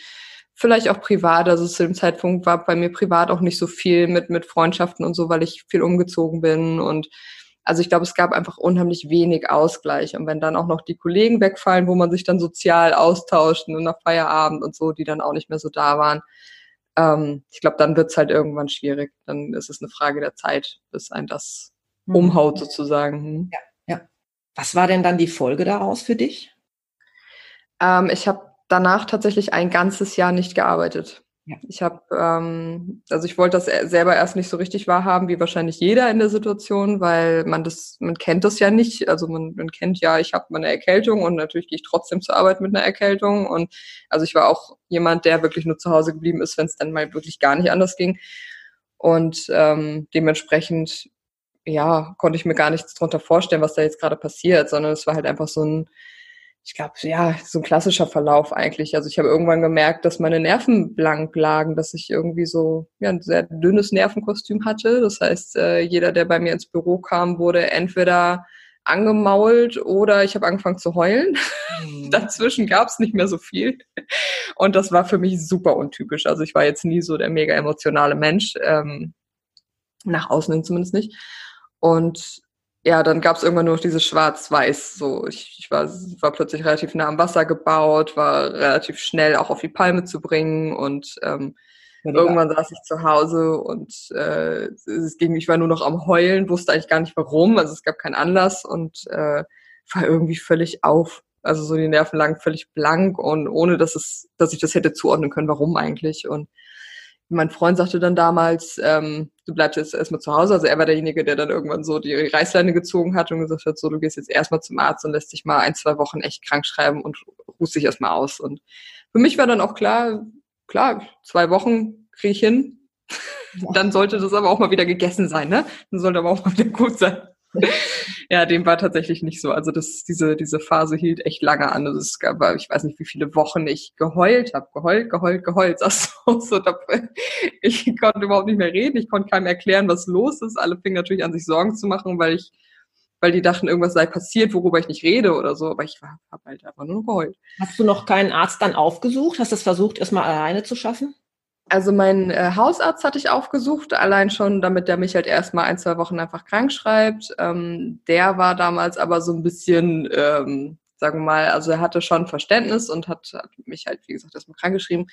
[SPEAKER 2] vielleicht auch privat. Also zu dem Zeitpunkt war bei mir privat auch nicht so viel mit, mit Freundschaften und so, weil ich viel umgezogen bin und also ich glaube, es gab einfach unheimlich wenig Ausgleich. Und wenn dann auch noch die Kollegen wegfallen, wo man sich dann sozial austauscht und nach Feierabend und so, die dann auch nicht mehr so da waren, ähm, ich glaube, dann wird's halt irgendwann schwierig. Dann ist es eine Frage der Zeit, bis ein das mhm. umhaut sozusagen. Hm.
[SPEAKER 1] Ja, ja. Was war denn dann die Folge daraus für dich?
[SPEAKER 2] Ähm, ich habe danach tatsächlich ein ganzes Jahr nicht gearbeitet. Ja. Ich habe, ähm, also ich wollte das selber erst nicht so richtig wahrhaben, wie wahrscheinlich jeder in der Situation, weil man das, man kennt das ja nicht. Also man, man kennt ja, ich habe meine Erkältung und natürlich gehe ich trotzdem zur Arbeit mit einer Erkältung. Und also ich war auch jemand, der wirklich nur zu Hause geblieben ist, wenn es dann mal wirklich gar nicht anders ging. Und ähm, dementsprechend, ja, konnte ich mir gar nichts drunter vorstellen, was da jetzt gerade passiert, sondern es war halt einfach so ein ich glaube, ja, so ein klassischer Verlauf eigentlich. Also ich habe irgendwann gemerkt, dass meine Nerven blank lagen, dass ich irgendwie so ja, ein sehr dünnes Nervenkostüm hatte. Das heißt, äh, jeder, der bei mir ins Büro kam, wurde entweder angemault oder ich habe angefangen zu heulen. Mhm. Dazwischen gab es nicht mehr so viel. Und das war für mich super untypisch. Also ich war jetzt nie so der mega emotionale Mensch, ähm, nach außen hin zumindest nicht. Und ja, dann gab es irgendwann nur noch dieses Schwarz-Weiß. So, ich, ich war, war plötzlich relativ nah am Wasser gebaut, war relativ schnell auch auf die Palme zu bringen und ähm, ja, irgendwann saß ich zu Hause und äh, es ging, ich war nur noch am Heulen, wusste eigentlich gar nicht warum, also es gab keinen Anlass und äh, war irgendwie völlig auf. Also so die Nerven lagen völlig blank und ohne dass es, dass ich das hätte zuordnen können, warum eigentlich. Und mein Freund sagte dann damals, ähm, du bleibst jetzt erstmal zu Hause. Also er war derjenige, der dann irgendwann so die Reißleine gezogen hat und gesagt hat, so, du gehst jetzt erstmal zum Arzt und lässt dich mal ein, zwei Wochen echt krank schreiben und ruhst dich erstmal aus. Und für mich war dann auch klar, klar, zwei Wochen kriege ich hin. dann sollte das aber auch mal wieder gegessen sein, ne? Dann sollte aber auch mal wieder gut sein. ja, dem war tatsächlich nicht so. Also das, diese, diese Phase hielt echt lange an. Also es gab, ich weiß nicht, wie viele Wochen ich geheult habe. Geheult, geheult, geheult. Also, so, da, ich konnte überhaupt nicht mehr reden. Ich konnte keinem erklären, was los ist. Alle fingen natürlich an, sich Sorgen zu machen, weil ich, weil die dachten, irgendwas sei passiert, worüber ich nicht rede oder so. Aber ich habe halt einfach nur geheult.
[SPEAKER 1] Hast du noch keinen Arzt dann aufgesucht? Hast du es versucht, erstmal alleine zu schaffen?
[SPEAKER 2] Also mein äh, Hausarzt hatte ich aufgesucht, allein schon, damit der mich halt erstmal ein, zwei Wochen einfach krank schreibt. Ähm, der war damals aber so ein bisschen, ähm, sagen wir mal, also er hatte schon Verständnis und hat, hat mich halt, wie gesagt, erstmal krank geschrieben.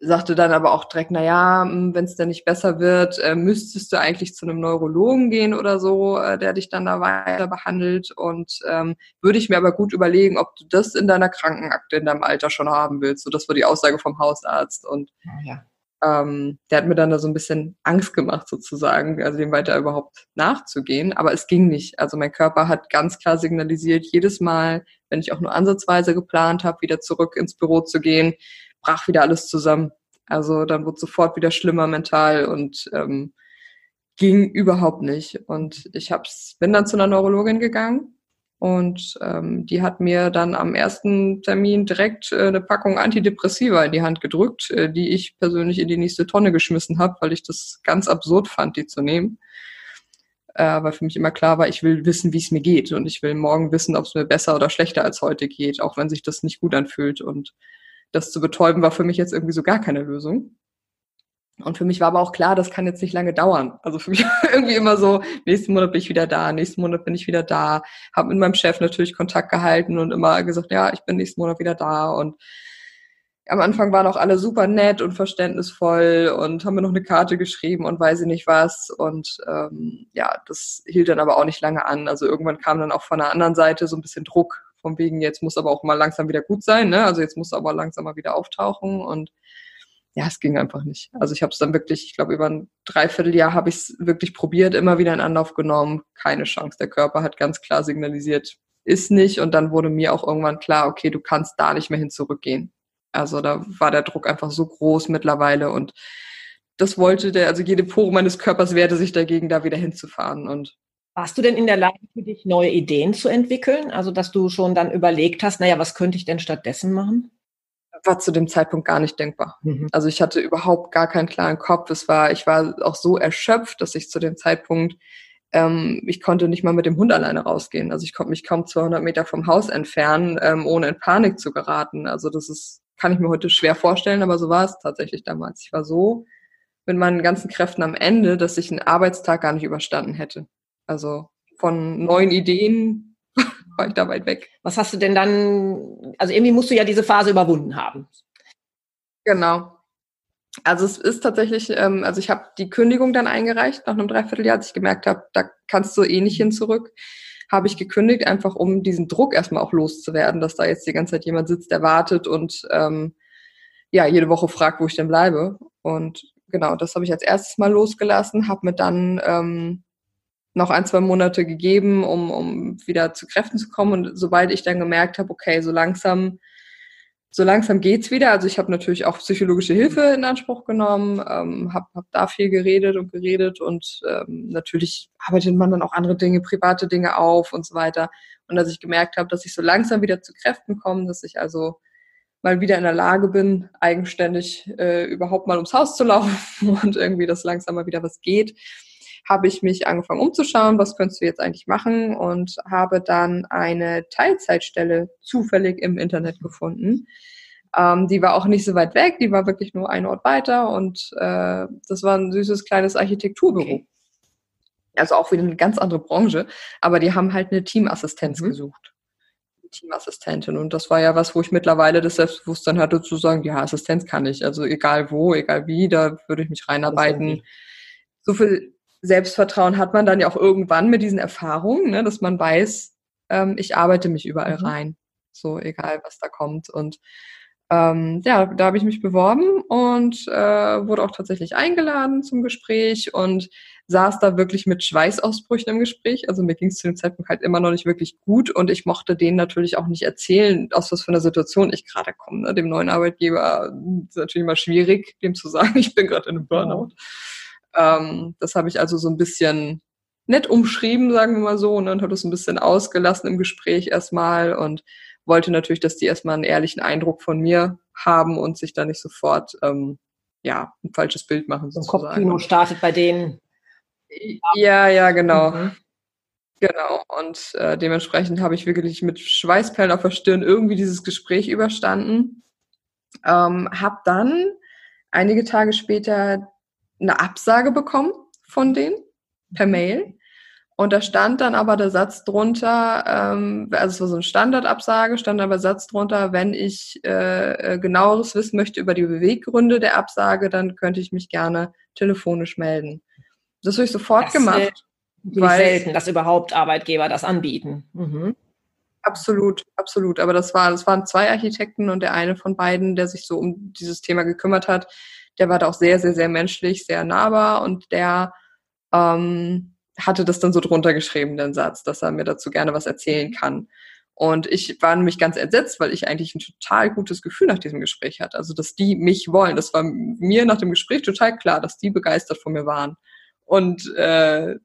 [SPEAKER 2] Sagte dann aber auch direkt, na ja, hm, wenn es denn nicht besser wird, äh, müsstest du eigentlich zu einem Neurologen gehen oder so, äh, der dich dann da weiter behandelt. Und ähm, würde ich mir aber gut überlegen, ob du das in deiner Krankenakte in deinem Alter schon haben willst. So, das war die Aussage vom Hausarzt. Und ja ähm, der hat mir dann da so ein bisschen Angst gemacht sozusagen, also dem weiter überhaupt nachzugehen. Aber es ging nicht. Also mein Körper hat ganz klar signalisiert, jedes Mal, wenn ich auch nur ansatzweise geplant habe, wieder zurück ins Büro zu gehen, brach wieder alles zusammen. Also dann wurde sofort wieder schlimmer mental und ähm, ging überhaupt nicht. Und ich hab's, bin dann zu einer Neurologin gegangen und ähm, die hat mir dann am ersten Termin direkt äh, eine Packung Antidepressiva in die Hand gedrückt, äh, die ich persönlich in die nächste Tonne geschmissen habe, weil ich das ganz absurd fand, die zu nehmen. Äh, weil für mich immer klar war, ich will wissen, wie es mir geht. Und ich will morgen wissen, ob es mir besser oder schlechter als heute geht, auch wenn sich das nicht gut anfühlt. Und das zu betäuben war für mich jetzt irgendwie so gar keine Lösung. Und für mich war aber auch klar, das kann jetzt nicht lange dauern. Also für mich irgendwie immer so, nächsten Monat bin ich wieder da, nächsten Monat bin ich wieder da. Habe mit meinem Chef natürlich Kontakt gehalten und immer gesagt, ja, ich bin nächsten Monat wieder da. Und am Anfang waren auch alle super nett und verständnisvoll und haben mir noch eine Karte geschrieben und weiß ich nicht was. Und ähm, ja, das hielt dann aber auch nicht lange an. Also irgendwann kam dann auch von der anderen Seite so ein bisschen Druck, von wegen, jetzt muss aber auch mal langsam wieder gut sein, ne? Also jetzt muss aber langsam mal wieder auftauchen und ja, es ging einfach nicht. Also ich habe es dann wirklich, ich glaube, über ein Dreivierteljahr habe ich es wirklich probiert, immer wieder in Anlauf genommen. Keine Chance. Der Körper hat ganz klar signalisiert, ist nicht. Und dann wurde mir auch irgendwann klar, okay, du kannst da nicht mehr hin zurückgehen. Also da war der Druck einfach so groß mittlerweile und das wollte der, also jede Pore meines Körpers wehrte sich dagegen, da wieder hinzufahren und
[SPEAKER 1] warst du denn in der Lage, für dich neue Ideen zu entwickeln? Also, dass du schon dann überlegt hast, naja, was könnte ich denn stattdessen machen?
[SPEAKER 2] War zu dem Zeitpunkt gar nicht denkbar. Mhm. Also ich hatte überhaupt gar keinen klaren Kopf. Es war, ich war auch so erschöpft, dass ich zu dem Zeitpunkt, ähm, ich konnte nicht mal mit dem Hund alleine rausgehen. Also ich konnte mich kaum 200 Meter vom Haus entfernen, ähm, ohne in Panik zu geraten. Also das ist, kann ich mir heute schwer vorstellen, aber so war es tatsächlich damals. Ich war so mit meinen ganzen Kräften am Ende, dass ich einen Arbeitstag gar nicht überstanden hätte. Also von neuen Ideen war ich da weit weg.
[SPEAKER 1] Was hast du denn dann, also irgendwie musst du ja diese Phase überwunden haben.
[SPEAKER 2] Genau. Also es ist tatsächlich, ähm, also ich habe die Kündigung dann eingereicht nach einem Dreivierteljahr, als ich gemerkt habe, da kannst du eh nicht hin zurück, habe ich gekündigt, einfach um diesen Druck erstmal auch loszuwerden, dass da jetzt die ganze Zeit jemand sitzt, der wartet und ähm, ja, jede Woche fragt, wo ich denn bleibe. Und genau, das habe ich als erstes mal losgelassen, habe mir dann ähm, noch ein, zwei Monate gegeben, um, um wieder zu Kräften zu kommen. Und sobald ich dann gemerkt habe, okay, so langsam, so langsam geht's wieder. Also ich habe natürlich auch psychologische Hilfe in Anspruch genommen, ähm, habe hab da viel geredet und geredet und ähm, natürlich arbeitet man dann auch andere Dinge, private Dinge auf und so weiter. Und als ich gemerkt habe, dass ich so langsam wieder zu Kräften komme, dass ich also mal wieder in der Lage bin, eigenständig äh, überhaupt mal ums Haus zu laufen und irgendwie, dass langsam mal wieder was geht, habe ich mich angefangen umzuschauen, was könntest du jetzt eigentlich machen und habe dann eine Teilzeitstelle zufällig im Internet gefunden. Ähm, die war auch nicht so weit weg, die war wirklich nur ein Ort weiter und äh, das war ein süßes kleines Architekturbüro. Okay. Also auch wieder eine ganz andere Branche, aber die haben halt eine Teamassistenz mhm. gesucht. Teamassistentin. Und das war ja was, wo ich mittlerweile das Selbstbewusstsein hatte zu sagen, ja, Assistenz kann ich. Also egal wo, egal wie, da würde ich mich reinarbeiten. So viel Selbstvertrauen hat man dann ja auch irgendwann mit diesen Erfahrungen, ne, dass man weiß, ähm, ich arbeite mich überall mhm. rein. So, egal was da kommt. Und ähm, ja, da habe ich mich beworben und äh, wurde auch tatsächlich eingeladen zum Gespräch und saß da wirklich mit Schweißausbrüchen im Gespräch. Also mir ging es zu dem Zeitpunkt halt immer noch nicht wirklich gut und ich mochte denen natürlich auch nicht erzählen, aus was für einer Situation ich gerade komme. Ne? Dem neuen Arbeitgeber ist natürlich immer schwierig, dem zu sagen, ich bin gerade in einem Burnout. Ja. Ähm, das habe ich also so ein bisschen nett umschrieben, sagen wir mal so, ne, und habe das ein bisschen ausgelassen im Gespräch erstmal und wollte natürlich, dass die erstmal einen ehrlichen Eindruck von mir haben und sich da nicht sofort ähm, ja ein falsches Bild machen.
[SPEAKER 1] So ein Kopfkino startet bei denen.
[SPEAKER 2] Ja, ja, genau. Mhm. Genau. Und äh, dementsprechend habe ich wirklich mit Schweißperlen auf der Stirn irgendwie dieses Gespräch überstanden. Ähm, habe dann einige Tage später eine Absage bekommen von denen per mhm. Mail. Und da stand dann aber der Satz drunter, ähm, also es war so eine Standardabsage, stand aber Satz drunter, wenn ich äh, äh, genaueres wissen möchte über die Beweggründe der Absage, dann könnte ich mich gerne telefonisch melden. Das habe ich sofort das gemacht.
[SPEAKER 1] Weil selten, dass überhaupt Arbeitgeber das anbieten. Mhm.
[SPEAKER 2] Absolut, absolut. Aber das war, das waren zwei Architekten und der eine von beiden, der sich so um dieses Thema gekümmert hat, der war da auch sehr, sehr, sehr menschlich, sehr nahbar und der ähm, hatte das dann so drunter geschrieben, den Satz, dass er mir dazu gerne was erzählen kann. Und ich war nämlich ganz entsetzt, weil ich eigentlich ein total gutes Gefühl nach diesem Gespräch hatte. Also, dass die mich wollen. Das war mir nach dem Gespräch total klar, dass die begeistert von mir waren. Und äh,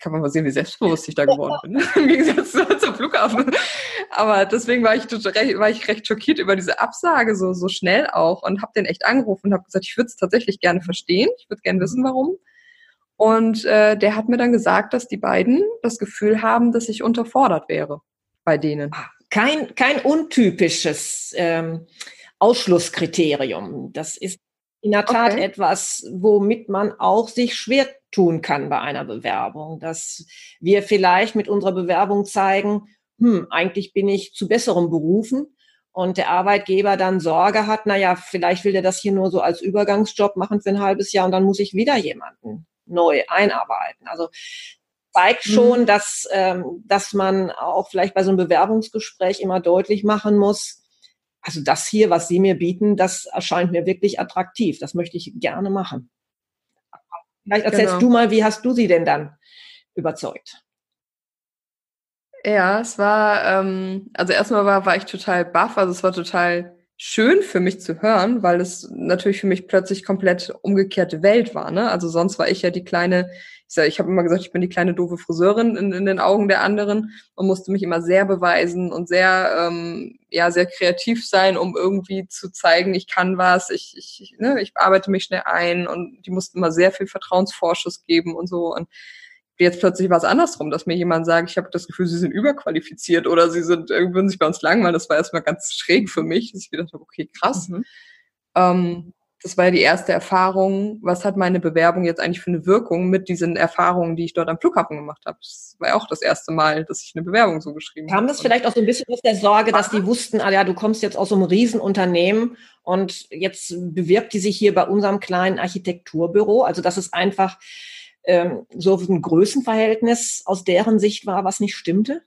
[SPEAKER 2] kann man mal sehen, wie selbstbewusst ich da geworden bin, im Gegensatz zum Flughafen. Aber deswegen war ich, war ich recht schockiert über diese Absage so, so schnell auch und habe den echt angerufen und habe gesagt, ich würde es tatsächlich gerne verstehen, ich würde gerne wissen, warum. Und äh, der hat mir dann gesagt, dass die beiden das Gefühl haben, dass ich unterfordert wäre bei denen. Ah,
[SPEAKER 1] kein, kein untypisches ähm, Ausschlusskriterium. Das ist in der Tat okay. etwas, womit man auch sich schwer tun kann bei einer Bewerbung, dass wir vielleicht mit unserer Bewerbung zeigen, hm, eigentlich bin ich zu besserem berufen und der Arbeitgeber dann Sorge hat, naja, vielleicht will der das hier nur so als Übergangsjob machen für ein halbes Jahr und dann muss ich wieder jemanden neu einarbeiten. Also zeigt mhm. schon, mhm. dass, ähm, dass man auch vielleicht bei so einem Bewerbungsgespräch immer deutlich machen muss, also das hier, was Sie mir bieten, das erscheint mir wirklich attraktiv. Das möchte ich gerne machen. Vielleicht erzählst genau. du mal, wie hast du sie denn dann überzeugt?
[SPEAKER 2] Ja, es war, ähm, also erstmal war, war ich total baff, also es war total schön für mich zu hören, weil es natürlich für mich plötzlich komplett umgekehrte Welt war. Ne? Also sonst war ich ja die kleine, ich, sag, ich habe immer gesagt, ich bin die kleine doofe Friseurin in, in den Augen der anderen und musste mich immer sehr beweisen und sehr, ähm, ja, sehr kreativ sein, um irgendwie zu zeigen, ich kann was, ich, ich, ne, ich arbeite mich schnell ein und die mussten immer sehr viel Vertrauensvorschuss geben und so und jetzt plötzlich war es andersrum, dass mir jemand sagt, ich habe das Gefühl, sie sind überqualifiziert oder sie sind würden sich bei uns langweilen. Das war erstmal ganz schräg für mich, dass ich gedacht habe, okay, krass. Mhm. Ähm, das war ja die erste Erfahrung. Was hat meine Bewerbung jetzt eigentlich für eine Wirkung mit diesen Erfahrungen, die ich dort am Flughafen gemacht habe? Das war ja auch das erste Mal, dass ich eine Bewerbung so geschrieben
[SPEAKER 1] habe. Kam das vielleicht auch so ein bisschen aus der Sorge, dass die wussten, ah ja, du kommst jetzt aus so einem Riesenunternehmen und jetzt bewirbt die sich hier bei unserem kleinen Architekturbüro. Also das ist einfach ähm, so ein Größenverhältnis aus deren Sicht war, was nicht stimmte?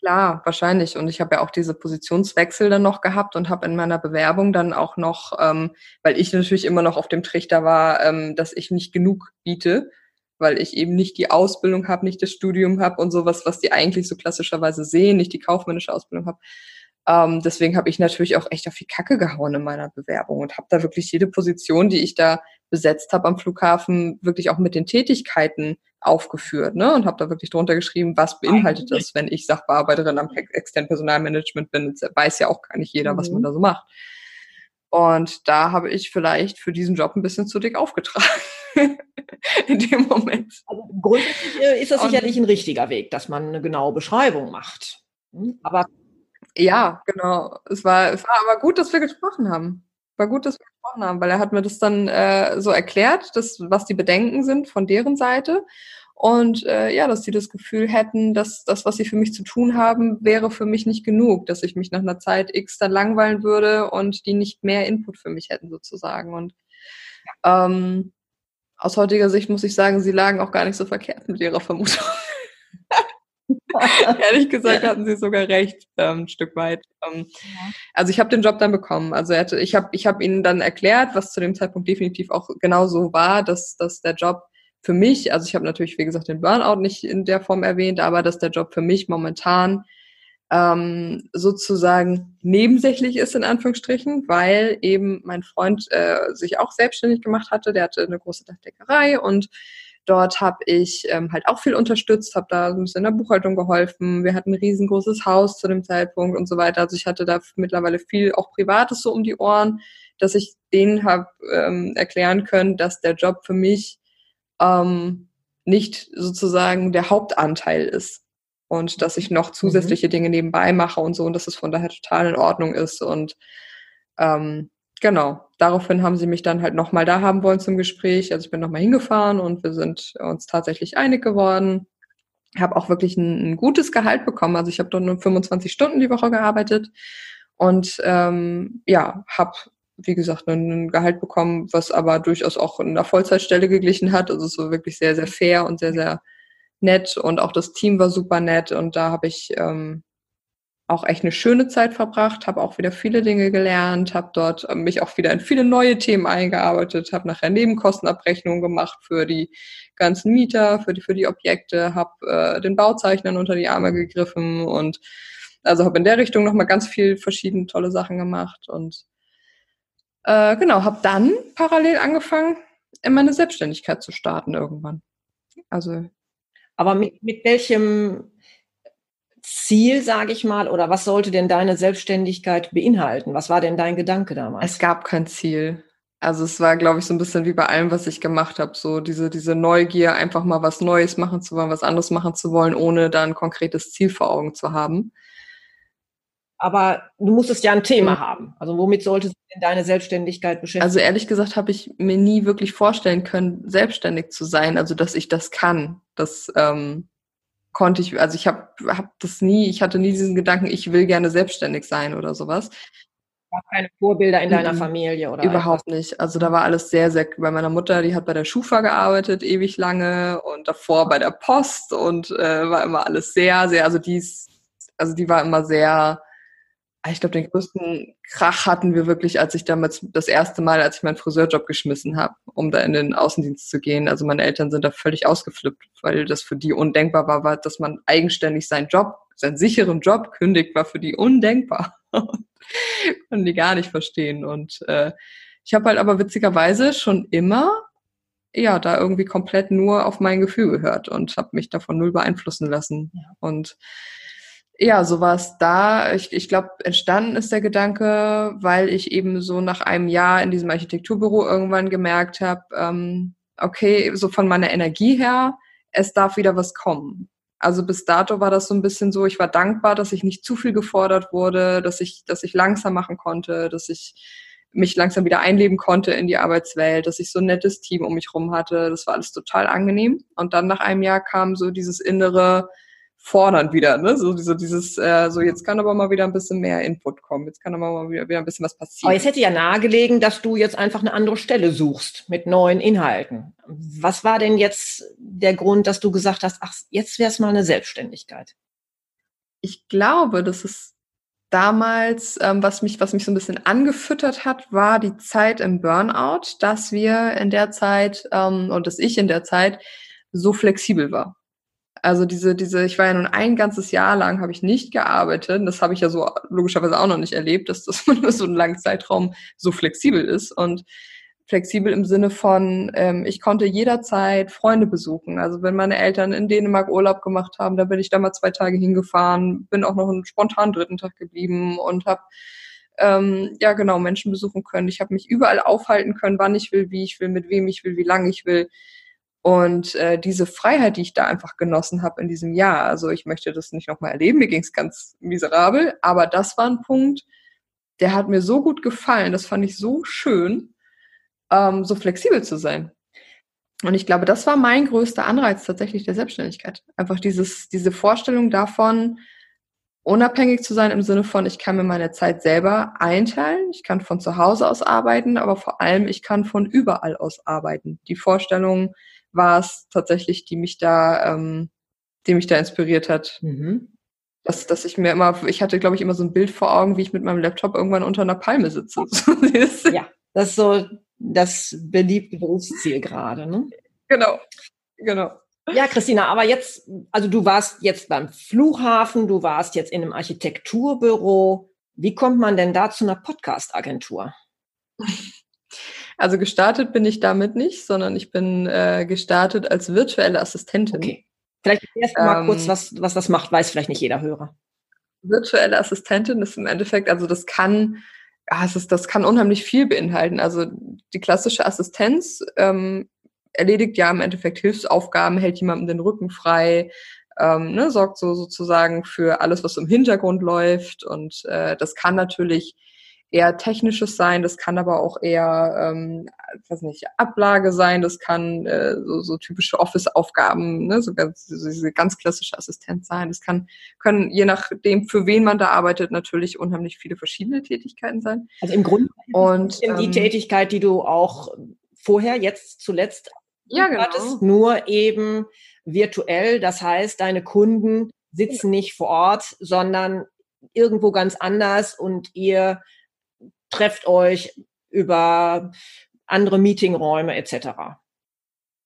[SPEAKER 2] Klar, wahrscheinlich. Und ich habe ja auch diese Positionswechsel dann noch gehabt und habe in meiner Bewerbung dann auch noch, ähm, weil ich natürlich immer noch auf dem Trichter war, ähm, dass ich nicht genug biete, weil ich eben nicht die Ausbildung habe, nicht das Studium habe und sowas, was die eigentlich so klassischerweise sehen, nicht die kaufmännische Ausbildung habe. Ähm, deswegen habe ich natürlich auch echt auf die Kacke gehauen in meiner Bewerbung und habe da wirklich jede Position, die ich da besetzt habe am Flughafen, wirklich auch mit den Tätigkeiten aufgeführt ne? und habe da wirklich drunter geschrieben, was beinhaltet das, wenn ich Sachbearbeiterin am externen Personalmanagement bin. Das weiß ja auch gar nicht jeder, mhm. was man mhm. da so macht. Und da habe ich vielleicht für diesen Job ein bisschen zu dick aufgetragen. in dem Moment.
[SPEAKER 1] Also grundsätzlich äh, ist das sicherlich ein richtiger Weg, dass man eine genaue Beschreibung macht. Hm? Aber
[SPEAKER 2] ja, genau. Es war, es war aber gut, dass wir gesprochen haben. War gut, dass wir gesprochen haben, weil er hat mir das dann äh, so erklärt, dass, was die Bedenken sind von deren Seite. Und äh, ja, dass sie das Gefühl hätten, dass das, was sie für mich zu tun haben, wäre für mich nicht genug, dass ich mich nach einer Zeit X dann langweilen würde und die nicht mehr Input für mich hätten sozusagen. Und ähm, aus heutiger Sicht muss ich sagen, sie lagen auch gar nicht so verkehrt mit ihrer Vermutung. Ehrlich gesagt hatten sie sogar recht, ähm, ein Stück weit. Ähm, ja. Also ich habe den Job dann bekommen. Also hatte, ich habe ich hab ihnen dann erklärt, was zu dem Zeitpunkt definitiv auch genau so war, dass, dass der Job für mich, also ich habe natürlich, wie gesagt, den Burnout nicht in der Form erwähnt, aber dass der Job für mich momentan ähm, sozusagen nebensächlich ist, in Anführungsstrichen, weil eben mein Freund äh, sich auch selbstständig gemacht hatte. Der hatte eine große Dachdeckerei und Dort habe ich ähm, halt auch viel unterstützt, habe da ein bisschen in der Buchhaltung geholfen. Wir hatten ein riesengroßes Haus zu dem Zeitpunkt und so weiter. Also ich hatte da mittlerweile viel auch Privates so um die Ohren, dass ich denen habe ähm, erklären können, dass der Job für mich ähm, nicht sozusagen der Hauptanteil ist und dass ich noch mhm. zusätzliche Dinge nebenbei mache und so und dass es von daher total in Ordnung ist und ähm, Genau. Daraufhin haben sie mich dann halt nochmal da haben wollen zum Gespräch. Also ich bin nochmal hingefahren und wir sind uns tatsächlich einig geworden. Habe auch wirklich ein, ein, gutes Gehalt bekommen. Also ich habe dort nur 25 Stunden die Woche gearbeitet und ähm, ja, habe wie gesagt ein Gehalt bekommen, was aber durchaus auch in der Vollzeitstelle geglichen hat. Also es war wirklich sehr sehr fair und sehr sehr nett und auch das Team war super nett und da habe ich ähm, auch echt eine schöne Zeit verbracht, habe auch wieder viele Dinge gelernt, habe dort äh, mich auch wieder in viele neue Themen eingearbeitet, habe nachher Nebenkostenabrechnungen gemacht für die ganzen Mieter, für die für die Objekte, habe äh, den Bauzeichnern unter die Arme gegriffen und also habe in der Richtung noch mal ganz viel verschiedene tolle Sachen gemacht und äh, genau habe dann parallel angefangen, in meine Selbstständigkeit zu starten irgendwann.
[SPEAKER 1] Also aber mit, mit welchem Ziel, sage ich mal, oder was sollte denn deine Selbstständigkeit beinhalten? Was war denn dein Gedanke damals?
[SPEAKER 2] Es gab kein Ziel. Also es war, glaube ich, so ein bisschen wie bei allem, was ich gemacht habe, so diese diese Neugier, einfach mal was Neues machen zu wollen, was anderes machen zu wollen, ohne da ein konkretes Ziel vor Augen zu haben.
[SPEAKER 1] Aber du musstest ja ein Thema mhm. haben. Also womit sollte sich denn deine Selbstständigkeit beschäftigen?
[SPEAKER 2] Also ehrlich gesagt habe ich mir nie wirklich vorstellen können, selbstständig zu sein, also dass ich das kann. Das ähm, konnte ich, also ich habe hab das nie, ich hatte nie diesen Gedanken, ich will gerne selbstständig sein oder sowas.
[SPEAKER 1] War keine Vorbilder in deiner mhm. Familie oder?
[SPEAKER 2] Überhaupt etwas? nicht. Also da war alles sehr, sehr, bei meiner Mutter, die hat bei der Schufa gearbeitet, ewig lange und davor bei der Post und äh, war immer alles sehr, sehr, also die ist, also die war immer sehr, ich glaube, den größten Krach hatten wir wirklich, als ich damals das erste Mal, als ich meinen Friseurjob geschmissen habe, um da in den Außendienst zu gehen. Also meine Eltern sind da völlig ausgeflippt, weil das für die undenkbar war, war dass man eigenständig seinen Job, seinen sicheren Job kündigt, war für die undenkbar. Konnten die gar nicht verstehen. Und äh, ich habe halt aber witzigerweise schon immer ja da irgendwie komplett nur auf mein Gefühl gehört und habe mich davon null beeinflussen lassen. Ja. Und ja, so war es da. Ich, ich glaube, entstanden ist der Gedanke, weil ich eben so nach einem Jahr in diesem Architekturbüro irgendwann gemerkt habe, ähm, okay, so von meiner Energie her, es darf wieder was kommen. Also bis dato war das so ein bisschen so, ich war dankbar, dass ich nicht zu viel gefordert wurde, dass ich, dass ich langsam machen konnte, dass ich mich langsam wieder einleben konnte in die Arbeitswelt, dass ich so ein nettes Team um mich rum hatte. Das war alles total angenehm. Und dann nach einem Jahr kam so dieses innere, fordern wieder, ne? So, so dieses, äh, so jetzt kann aber mal wieder ein bisschen mehr Input kommen, jetzt kann aber mal wieder, wieder ein bisschen was passieren.
[SPEAKER 1] Aber jetzt hätte ja nahegelegen, dass du jetzt einfach eine andere Stelle suchst mit neuen Inhalten. Was war denn jetzt der Grund, dass du gesagt hast, ach, jetzt wäre es mal eine Selbstständigkeit?
[SPEAKER 2] Ich glaube, dass es damals, ähm, was mich, was mich so ein bisschen angefüttert hat, war die Zeit im Burnout, dass wir in der Zeit ähm, und dass ich in der Zeit so flexibel war. Also diese, diese, ich war ja nun ein ganzes Jahr lang, habe ich nicht gearbeitet. Das habe ich ja so logischerweise auch noch nicht erlebt, dass das so einen langen Zeitraum so flexibel ist. Und flexibel im Sinne von, ähm, ich konnte jederzeit Freunde besuchen. Also wenn meine Eltern in Dänemark Urlaub gemacht haben, da bin ich da mal zwei Tage hingefahren, bin auch noch einen spontanen dritten Tag geblieben und habe ähm, ja genau Menschen besuchen können. Ich habe mich überall aufhalten können, wann ich will, wie ich will, mit wem ich will, wie lange ich will. Und äh, diese Freiheit, die ich da einfach genossen habe in diesem Jahr, also ich möchte das nicht nochmal erleben, mir ging es ganz miserabel, aber das war ein Punkt, der hat mir so gut gefallen, das fand ich so schön, ähm, so flexibel zu sein. Und ich glaube, das war mein größter Anreiz tatsächlich der Selbstständigkeit. Einfach dieses, diese Vorstellung davon, unabhängig zu sein im Sinne von, ich kann mir meine Zeit selber einteilen, ich kann von zu Hause aus arbeiten, aber vor allem, ich kann von überall aus arbeiten. Die Vorstellung, war es tatsächlich, die mich da, ähm, die mich da inspiriert hat. Mhm. Dass, dass ich mir immer, ich hatte, glaube ich, immer so ein Bild vor Augen, wie ich mit meinem Laptop irgendwann unter einer Palme sitze.
[SPEAKER 1] ja, das ist so das beliebte Berufsziel gerade, ne?
[SPEAKER 2] Genau, genau.
[SPEAKER 1] Ja, Christina, aber jetzt, also du warst jetzt beim Flughafen, du warst jetzt in einem Architekturbüro. Wie kommt man denn da zu einer Podcast-Agentur?
[SPEAKER 2] Also gestartet bin ich damit nicht, sondern ich bin äh, gestartet als virtuelle Assistentin. Okay.
[SPEAKER 1] Vielleicht erst mal ähm, kurz, was, was das macht, weiß vielleicht nicht jeder Hörer.
[SPEAKER 2] Virtuelle Assistentin ist im Endeffekt, also das kann, ja, es ist, das kann unheimlich viel beinhalten. Also die klassische Assistenz ähm, erledigt ja im Endeffekt Hilfsaufgaben, hält jemandem den Rücken frei, ähm, ne, sorgt so sozusagen für alles, was im Hintergrund läuft. Und äh, das kann natürlich eher technisches sein, das kann aber auch eher, ähm, weiß nicht, Ablage sein, das kann äh, so, so typische Office-Aufgaben, ne, so ganz, so diese ganz klassische Assistenz sein. Das kann, können je nachdem, für wen man da arbeitet, natürlich unheimlich viele verschiedene Tätigkeiten sein.
[SPEAKER 1] Also im Grunde und die ähm, Tätigkeit, die du auch vorher, jetzt zuletzt
[SPEAKER 2] ja, genau.
[SPEAKER 1] hattest, nur eben virtuell. Das heißt, deine Kunden sitzen nicht vor Ort, sondern irgendwo ganz anders und ihr trefft euch über andere Meetingräume etc.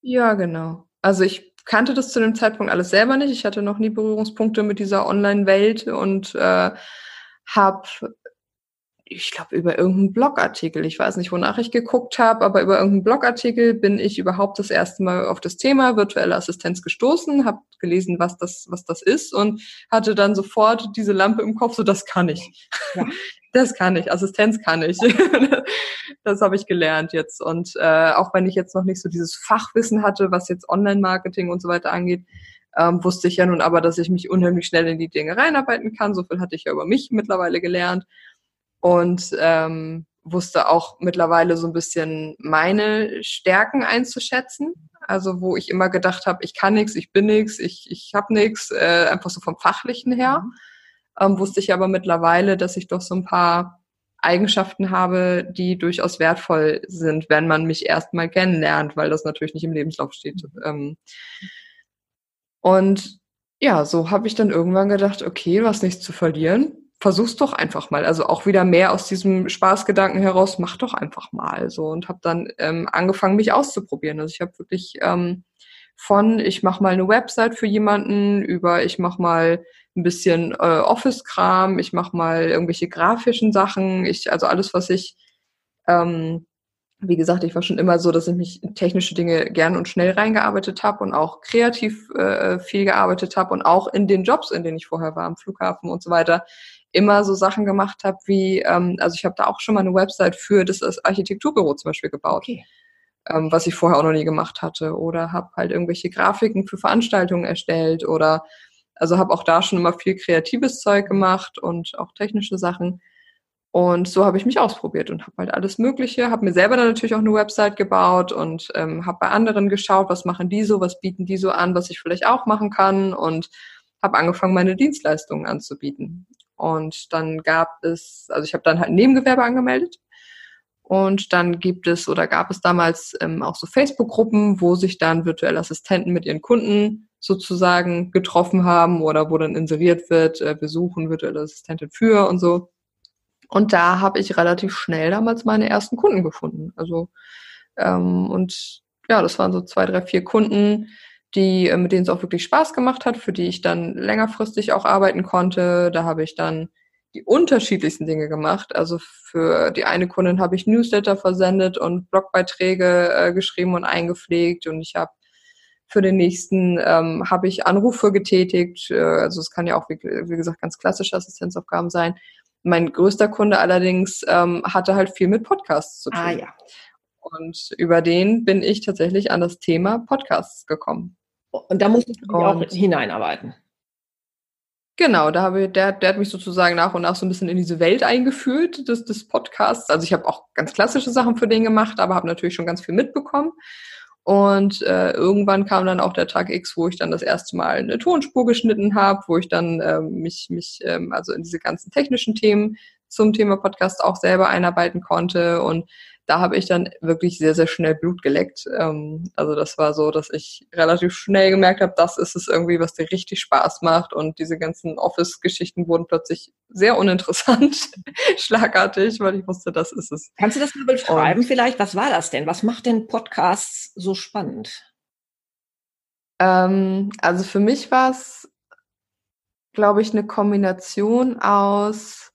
[SPEAKER 2] Ja, genau. Also ich kannte das zu dem Zeitpunkt alles selber nicht. Ich hatte noch nie Berührungspunkte mit dieser Online-Welt und äh, habe ich glaube, über irgendeinen Blogartikel. Ich weiß nicht, wonach ich geguckt habe, aber über irgendeinen Blogartikel bin ich überhaupt das erste Mal auf das Thema virtuelle Assistenz gestoßen, habe gelesen, was das, was das ist und hatte dann sofort diese Lampe im Kopf, so das kann ich. Ja. Das kann ich, Assistenz kann ich. das habe ich gelernt jetzt. Und äh, auch wenn ich jetzt noch nicht so dieses Fachwissen hatte, was jetzt Online-Marketing und so weiter angeht, ähm, wusste ich ja nun aber, dass ich mich unheimlich schnell in die Dinge reinarbeiten kann. So viel hatte ich ja über mich mittlerweile gelernt und ähm, wusste auch mittlerweile so ein bisschen meine Stärken einzuschätzen. Also wo ich immer gedacht habe, ich kann nichts, ich bin nichts, ich, ich habe nichts, äh, einfach so vom Fachlichen her. Mhm. Ähm, wusste ich aber mittlerweile, dass ich doch so ein paar Eigenschaften habe, die durchaus wertvoll sind, wenn man mich erstmal kennenlernt, weil das natürlich nicht im Lebenslauf steht. Mhm. Ähm, und ja, so habe ich dann irgendwann gedacht, okay, du hast nichts zu verlieren versuch's doch einfach mal. Also auch wieder mehr aus diesem Spaßgedanken heraus, mach doch einfach mal so und habe dann ähm, angefangen, mich auszuprobieren. Also ich habe wirklich ähm, von ich mache mal eine Website für jemanden über ich mache mal ein bisschen äh, Office-Kram, ich mache mal irgendwelche grafischen Sachen, ich also alles, was ich ähm, wie gesagt, ich war schon immer so, dass ich mich in technische Dinge gern und schnell reingearbeitet habe und auch kreativ äh, viel gearbeitet habe und auch in den Jobs, in denen ich vorher war, am Flughafen und so weiter, immer so Sachen gemacht habe wie, ähm, also ich habe da auch schon mal eine Website für das, Architekturbüro zum Beispiel gebaut, okay. ähm, was ich vorher auch noch nie gemacht hatte. Oder habe halt irgendwelche Grafiken für Veranstaltungen erstellt oder also habe auch da schon immer viel kreatives Zeug gemacht und auch technische Sachen. Und so habe ich mich ausprobiert und habe halt alles Mögliche, habe mir selber dann natürlich auch eine Website gebaut und ähm, habe bei anderen geschaut, was machen die so, was bieten die so an, was ich vielleicht auch machen kann und habe angefangen, meine Dienstleistungen anzubieten. Und dann gab es, also ich habe dann halt ein Nebengewerbe angemeldet. Und dann gibt es oder gab es damals ähm, auch so Facebook-Gruppen, wo sich dann virtuelle Assistenten mit ihren Kunden sozusagen getroffen haben oder wo dann inseriert wird, äh, wir suchen virtuelle Assistentin für und so. Und da habe ich relativ schnell damals meine ersten Kunden gefunden. Also ähm, und ja, das waren so zwei, drei, vier Kunden, die, äh, mit denen es auch wirklich Spaß gemacht hat, für die ich dann längerfristig auch arbeiten konnte. Da habe ich dann die unterschiedlichsten Dinge gemacht. Also für die eine Kundin habe ich Newsletter versendet und Blogbeiträge äh, geschrieben und eingepflegt und ich habe für den nächsten ähm, habe ich Anrufe getätigt. Äh, also es kann ja auch, wie, wie, gesagt, ganz klassische Assistenzaufgaben sein. Mein größter Kunde allerdings ähm, hatte halt viel mit Podcasts zu ah, tun. Ah, ja. Und über den bin ich tatsächlich an das Thema Podcasts gekommen.
[SPEAKER 1] Und da musstest du dich auch hineinarbeiten.
[SPEAKER 2] Genau, da habe ich, der, der hat mich sozusagen nach und nach so ein bisschen in diese Welt eingeführt des, des Podcasts. Also ich habe auch ganz klassische Sachen für den gemacht, aber habe natürlich schon ganz viel mitbekommen. Und äh, irgendwann kam dann auch der Tag X, wo ich dann das erste Mal eine Tonspur geschnitten habe, wo ich dann äh, mich, mich ähm, also in diese ganzen technischen Themen zum Thema Podcast auch selber einarbeiten konnte und da habe ich dann wirklich sehr, sehr schnell Blut geleckt. Ähm, also das war so, dass ich relativ schnell gemerkt habe, das ist es irgendwie, was dir richtig Spaß macht. Und diese ganzen Office-Geschichten wurden plötzlich sehr uninteressant, schlagartig, weil ich wusste, das ist es.
[SPEAKER 1] Kannst du das mal beschreiben Und, vielleicht? Was war das denn? Was macht denn Podcasts so spannend?
[SPEAKER 2] Ähm, also für mich war es, glaube ich, eine Kombination aus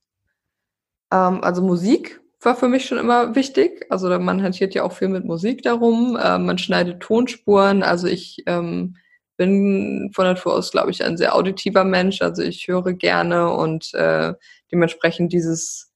[SPEAKER 2] ähm, also Musik war für mich schon immer wichtig. Also man hantiert ja auch viel mit Musik darum. Äh, man schneidet Tonspuren. Also ich ähm, bin von Natur aus, glaube ich, ein sehr auditiver Mensch. Also ich höre gerne und äh, dementsprechend dieses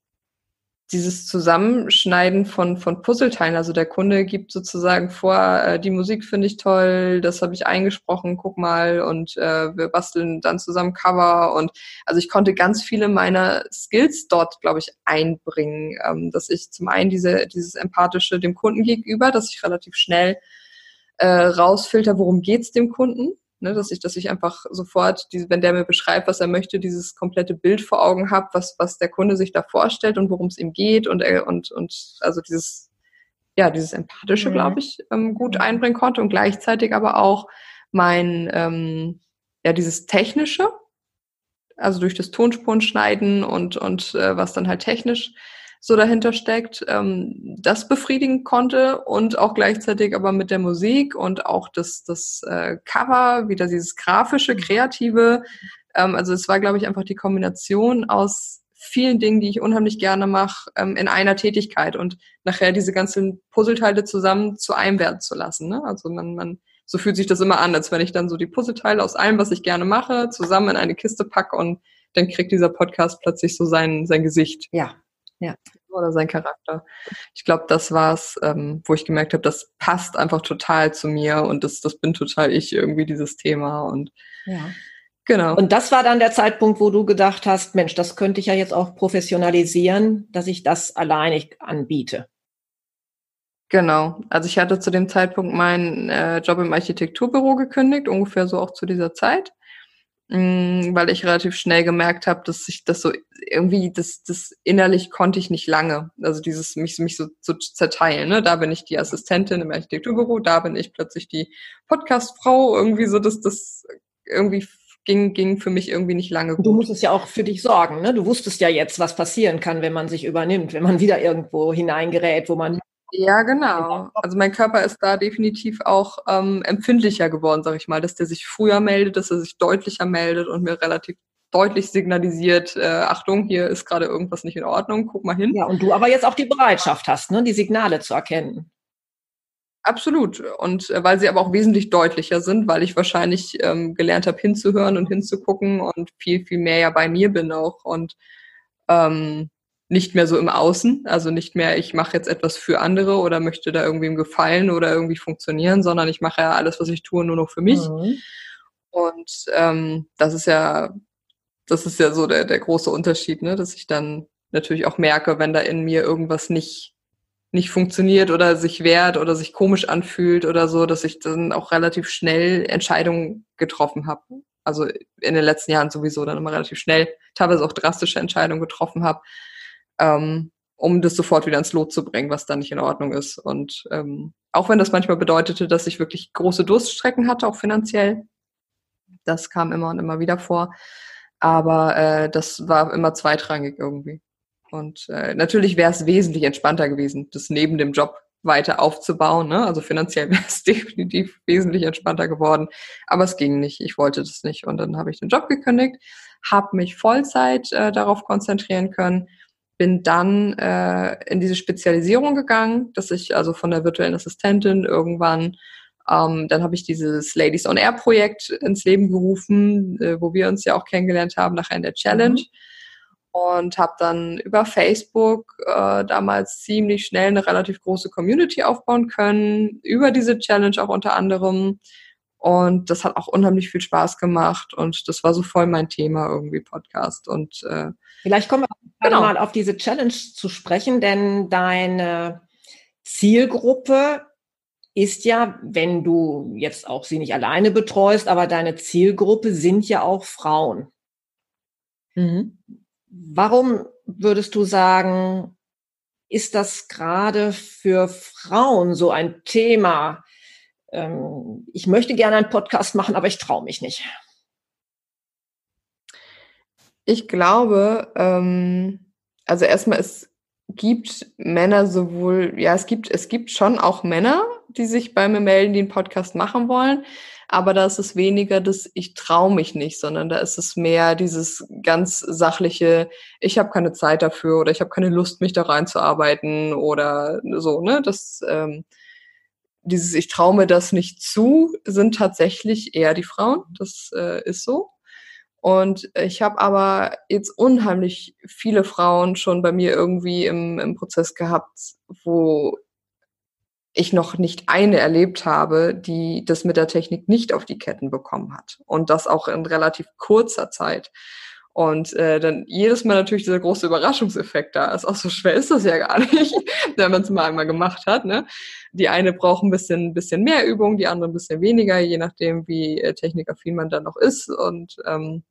[SPEAKER 2] dieses Zusammenschneiden von, von Puzzleteilen. Also der Kunde gibt sozusagen vor, äh, die Musik finde ich toll, das habe ich eingesprochen, guck mal und äh, wir basteln dann zusammen Cover und also ich konnte ganz viele meiner Skills dort, glaube ich, einbringen, ähm, dass ich zum einen diese, dieses empathische dem Kunden gegenüber, dass ich relativ schnell äh, rausfilter, worum geht's dem Kunden Ne, dass ich, dass ich einfach sofort, diese, wenn der mir beschreibt, was er möchte, dieses komplette Bild vor Augen habe, was, was der Kunde sich da vorstellt und worum es ihm geht und, und, und also dieses, ja, dieses Empathische, mhm. glaube ich, ähm, gut einbringen konnte und gleichzeitig aber auch mein, ähm, ja, dieses Technische, also durch das Tonspurenschneiden und, und äh, was dann halt technisch so dahinter steckt, ähm, das befriedigen konnte und auch gleichzeitig aber mit der Musik und auch das, das äh, Cover, wieder dieses grafische, mhm. kreative. Ähm, also es war, glaube ich, einfach die Kombination aus vielen Dingen, die ich unheimlich gerne mache, ähm, in einer Tätigkeit und nachher diese ganzen Puzzleteile zusammen zu einem werden zu lassen. Ne? Also man, man, so fühlt sich das immer an, als wenn ich dann so die Puzzleteile aus allem, was ich gerne mache, zusammen in eine Kiste packe und dann kriegt dieser Podcast plötzlich so sein, sein Gesicht.
[SPEAKER 1] Ja, ja.
[SPEAKER 2] Oder sein Charakter. Ich glaube, das war's, ähm, wo ich gemerkt habe, das passt einfach total zu mir und das, das bin total ich irgendwie, dieses Thema. Und
[SPEAKER 1] ja. Genau. Und das war dann der Zeitpunkt, wo du gedacht hast, Mensch, das könnte ich ja jetzt auch professionalisieren, dass ich das alleinig anbiete.
[SPEAKER 2] Genau. Also ich hatte zu dem Zeitpunkt meinen äh, Job im Architekturbüro gekündigt, ungefähr so auch zu dieser Zeit, weil ich relativ schnell gemerkt habe, dass ich das so irgendwie, das, das innerlich konnte ich nicht lange. Also dieses mich, mich so zu so zerteilen. Ne? Da bin ich die Assistentin im Architekturbüro, da bin ich plötzlich die Podcastfrau. Irgendwie so, dass das irgendwie ging, ging für mich irgendwie nicht lange
[SPEAKER 1] gut. Du musstest ja auch für dich sorgen. Ne? Du wusstest ja jetzt, was passieren kann, wenn man sich übernimmt, wenn man wieder irgendwo hineingerät, wo man
[SPEAKER 2] ja, genau. Also mein Körper ist da definitiv auch ähm, empfindlicher geworden, sag ich mal, dass der sich früher meldet, dass er sich deutlicher meldet und mir relativ deutlich signalisiert, äh, Achtung, hier ist gerade irgendwas nicht in Ordnung, guck mal hin.
[SPEAKER 1] Ja, und du aber jetzt auch die Bereitschaft hast, ne, die Signale zu erkennen.
[SPEAKER 2] Absolut. Und äh, weil sie aber auch wesentlich deutlicher sind, weil ich wahrscheinlich ähm, gelernt habe, hinzuhören und hinzugucken und viel, viel mehr ja bei mir bin auch. Und ähm, nicht mehr so im Außen, also nicht mehr, ich mache jetzt etwas für andere oder möchte da irgendwem gefallen oder irgendwie funktionieren, sondern ich mache ja alles, was ich tue, nur noch für mich. Mhm. Und ähm, das ist ja, das ist ja so der, der große Unterschied, ne? dass ich dann natürlich auch merke, wenn da in mir irgendwas nicht nicht funktioniert oder sich wehrt oder sich komisch anfühlt oder so, dass ich dann auch relativ schnell Entscheidungen getroffen habe. Also in den letzten Jahren sowieso dann immer relativ schnell, teilweise auch drastische Entscheidungen getroffen habe, ähm, um das sofort wieder ins Lot zu bringen, was dann nicht in Ordnung ist. Und ähm, auch wenn das manchmal bedeutete, dass ich wirklich große Durststrecken hatte, auch finanziell, das kam immer und immer wieder vor. Aber äh, das war immer zweitrangig irgendwie. Und äh, natürlich wäre es wesentlich entspannter gewesen, das neben dem Job weiter aufzubauen. Ne? Also finanziell wäre es definitiv wesentlich entspannter geworden. Aber es ging nicht. Ich wollte das nicht. Und dann habe ich den Job gekündigt, habe mich Vollzeit äh, darauf konzentrieren können bin dann äh, in diese Spezialisierung gegangen, dass ich also von der virtuellen Assistentin irgendwann, ähm, dann habe ich dieses Ladies on Air Projekt ins Leben gerufen, äh, wo wir uns ja auch kennengelernt haben nachher in der Challenge. Mhm. Und habe dann über Facebook äh, damals ziemlich schnell eine relativ große Community aufbauen können, über diese Challenge auch unter anderem. Und das hat auch unheimlich viel Spaß gemacht und das war so voll mein Thema irgendwie Podcast. Und
[SPEAKER 1] äh, vielleicht kommen wir genau. mal auf diese Challenge zu sprechen, denn deine Zielgruppe ist ja, wenn du jetzt auch sie nicht alleine betreust, aber deine Zielgruppe sind ja auch Frauen. Mhm. Warum würdest du sagen, ist das gerade für Frauen so ein Thema? Ähm, ich möchte gerne einen Podcast machen, aber ich traue mich nicht?
[SPEAKER 2] Ich glaube, ähm, also erstmal, es gibt Männer sowohl, ja, es gibt, es gibt schon auch Männer, die sich bei mir melden, die einen Podcast machen wollen. Aber da ist es weniger das Ich traue mich nicht, sondern da ist es mehr dieses ganz sachliche, ich habe keine Zeit dafür oder ich habe keine Lust, mich da reinzuarbeiten oder so, ne? Das ähm, dieses Ich traue mir das nicht zu, sind tatsächlich eher die Frauen. Das äh, ist so. Und ich habe aber jetzt unheimlich viele Frauen schon bei mir irgendwie im, im Prozess gehabt, wo ich noch nicht eine erlebt habe, die das mit der Technik nicht auf die Ketten bekommen hat. Und das auch in relativ kurzer Zeit. Und äh, dann jedes Mal natürlich dieser große Überraschungseffekt da ist. Auch so schwer ist das ja gar nicht, wenn man es mal einmal gemacht hat. Ne? Die eine braucht ein bisschen, bisschen mehr Übung, die andere ein bisschen weniger, je nachdem, wie äh, technikaffin man dann noch ist. Und ähm,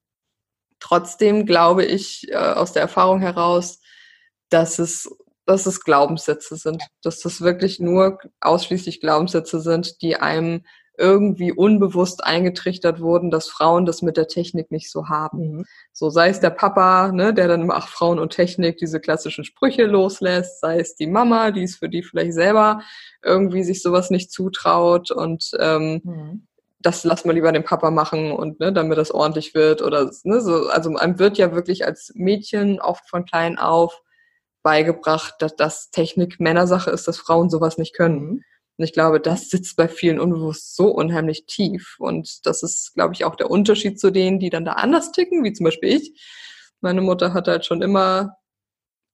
[SPEAKER 2] trotzdem glaube ich äh, aus der Erfahrung heraus, dass es, dass es Glaubenssätze sind, dass das wirklich nur ausschließlich Glaubenssätze sind, die einem irgendwie unbewusst eingetrichtert wurden, dass Frauen das mit der Technik nicht so haben. Mhm. So sei es der Papa, ne, der dann immer, ach, Frauen und Technik, diese klassischen Sprüche loslässt, sei es die Mama, die es für die vielleicht selber irgendwie sich sowas nicht zutraut und ähm, mhm. das lass mal lieber den Papa machen und ne, damit das ordentlich wird oder ne, so, also einem wird ja wirklich als Mädchen oft von klein auf beigebracht, dass das Technik Männersache ist, dass Frauen sowas nicht können. Und ich glaube, das sitzt bei vielen unbewusst so unheimlich tief. Und das ist, glaube ich, auch der Unterschied zu denen, die dann da anders ticken, wie zum Beispiel ich. Meine Mutter hat halt schon immer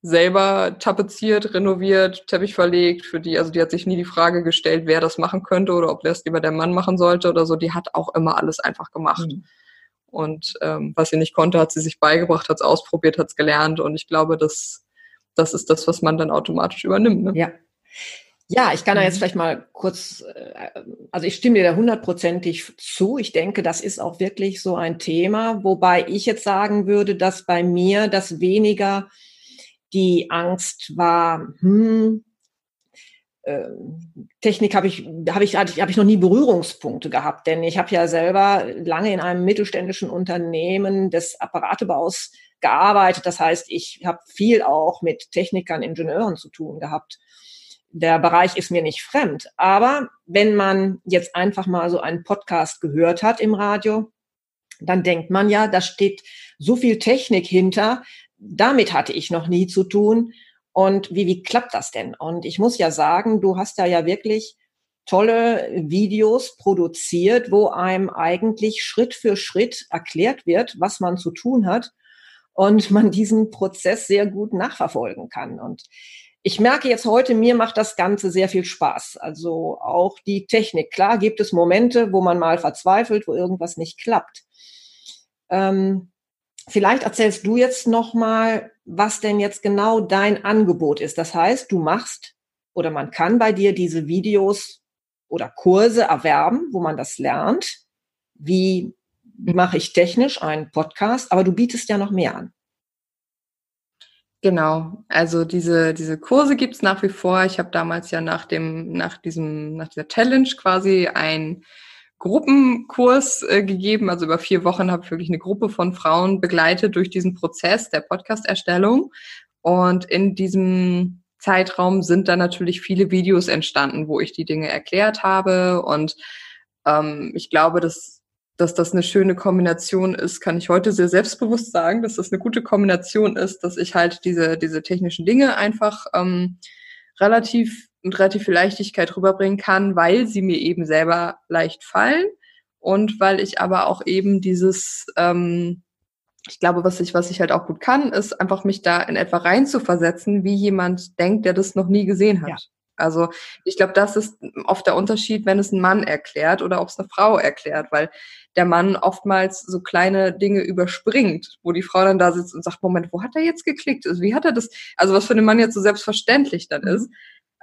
[SPEAKER 2] selber tapeziert, renoviert, Teppich verlegt, für die, also die hat sich nie die Frage gestellt, wer das machen könnte oder ob das lieber der Mann machen sollte oder so. Die hat auch immer alles einfach gemacht. Mhm. Und ähm, was sie nicht konnte, hat sie sich beigebracht, hat es ausprobiert, hat es gelernt. Und ich glaube, das, das ist das, was man dann automatisch übernimmt. Ne?
[SPEAKER 1] Ja. Ja, ich kann da jetzt mhm. vielleicht mal kurz, äh, also ich stimme dir da hundertprozentig zu. Ich denke, das ist auch wirklich so ein Thema, wobei ich jetzt sagen würde, dass bei mir das weniger die Angst war, hm, äh, Technik habe ich, habe ich, habe ich noch nie Berührungspunkte gehabt, denn ich habe ja selber lange in einem mittelständischen Unternehmen des Apparatebaus gearbeitet. Das heißt, ich habe viel auch mit Technikern, Ingenieuren zu tun gehabt der Bereich ist mir nicht fremd. Aber wenn man jetzt einfach mal so einen Podcast gehört hat im Radio, dann denkt man ja, da steht so viel Technik hinter. Damit hatte ich noch nie zu tun. Und wie, wie klappt das denn? Und ich muss ja sagen, du hast da ja wirklich tolle Videos produziert, wo einem eigentlich Schritt für Schritt erklärt wird, was man zu tun hat und man diesen Prozess sehr gut nachverfolgen kann. Und ich merke jetzt heute, mir macht das Ganze sehr viel Spaß. Also auch die Technik. Klar gibt es Momente, wo man mal verzweifelt, wo irgendwas nicht klappt. Ähm, vielleicht erzählst du jetzt noch mal, was denn jetzt genau dein Angebot ist. Das heißt, du machst oder man kann bei dir diese Videos oder Kurse erwerben, wo man das lernt. Wie mache ich technisch einen Podcast? Aber du bietest ja noch mehr an.
[SPEAKER 2] Genau, also diese, diese Kurse gibt's nach wie vor. Ich habe damals ja nach dem, nach diesem, nach dieser Challenge quasi ein Gruppenkurs äh, gegeben. Also über vier Wochen habe ich wirklich eine Gruppe von Frauen begleitet durch diesen Prozess der Podcast-Erstellung. Und in diesem Zeitraum sind dann natürlich viele Videos entstanden, wo ich die Dinge erklärt habe. Und ähm, ich glaube, dass dass das eine schöne Kombination ist, kann ich heute sehr selbstbewusst sagen, dass das eine gute Kombination ist, dass ich halt diese, diese technischen Dinge einfach ähm, relativ und relativ viel Leichtigkeit rüberbringen kann, weil sie mir eben selber leicht fallen und weil ich aber auch eben dieses, ähm, ich glaube, was ich, was ich halt auch gut kann, ist einfach mich da in etwa reinzuversetzen, wie jemand denkt, der das noch nie gesehen hat. Ja. Also ich glaube, das ist oft der Unterschied, wenn es ein Mann erklärt oder ob es eine Frau erklärt, weil der Mann oftmals so kleine Dinge überspringt, wo die Frau dann da sitzt und sagt, Moment, wo hat er jetzt geklickt? Also wie hat er das, also was für den Mann jetzt so selbstverständlich dann mhm. ist.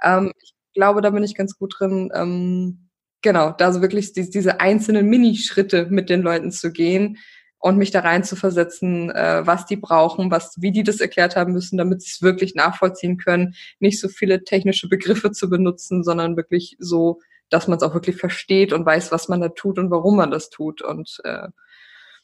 [SPEAKER 2] Ähm, ich glaube, da bin ich ganz gut drin, ähm, genau, da so wirklich die, diese einzelnen Minischritte mit den Leuten zu gehen und mich da rein zu versetzen, äh, was die brauchen, was, wie die das erklärt haben müssen, damit sie es wirklich nachvollziehen können, nicht so viele technische Begriffe zu benutzen, sondern wirklich so dass man es auch wirklich versteht und weiß, was man da tut und warum man das tut. Und äh,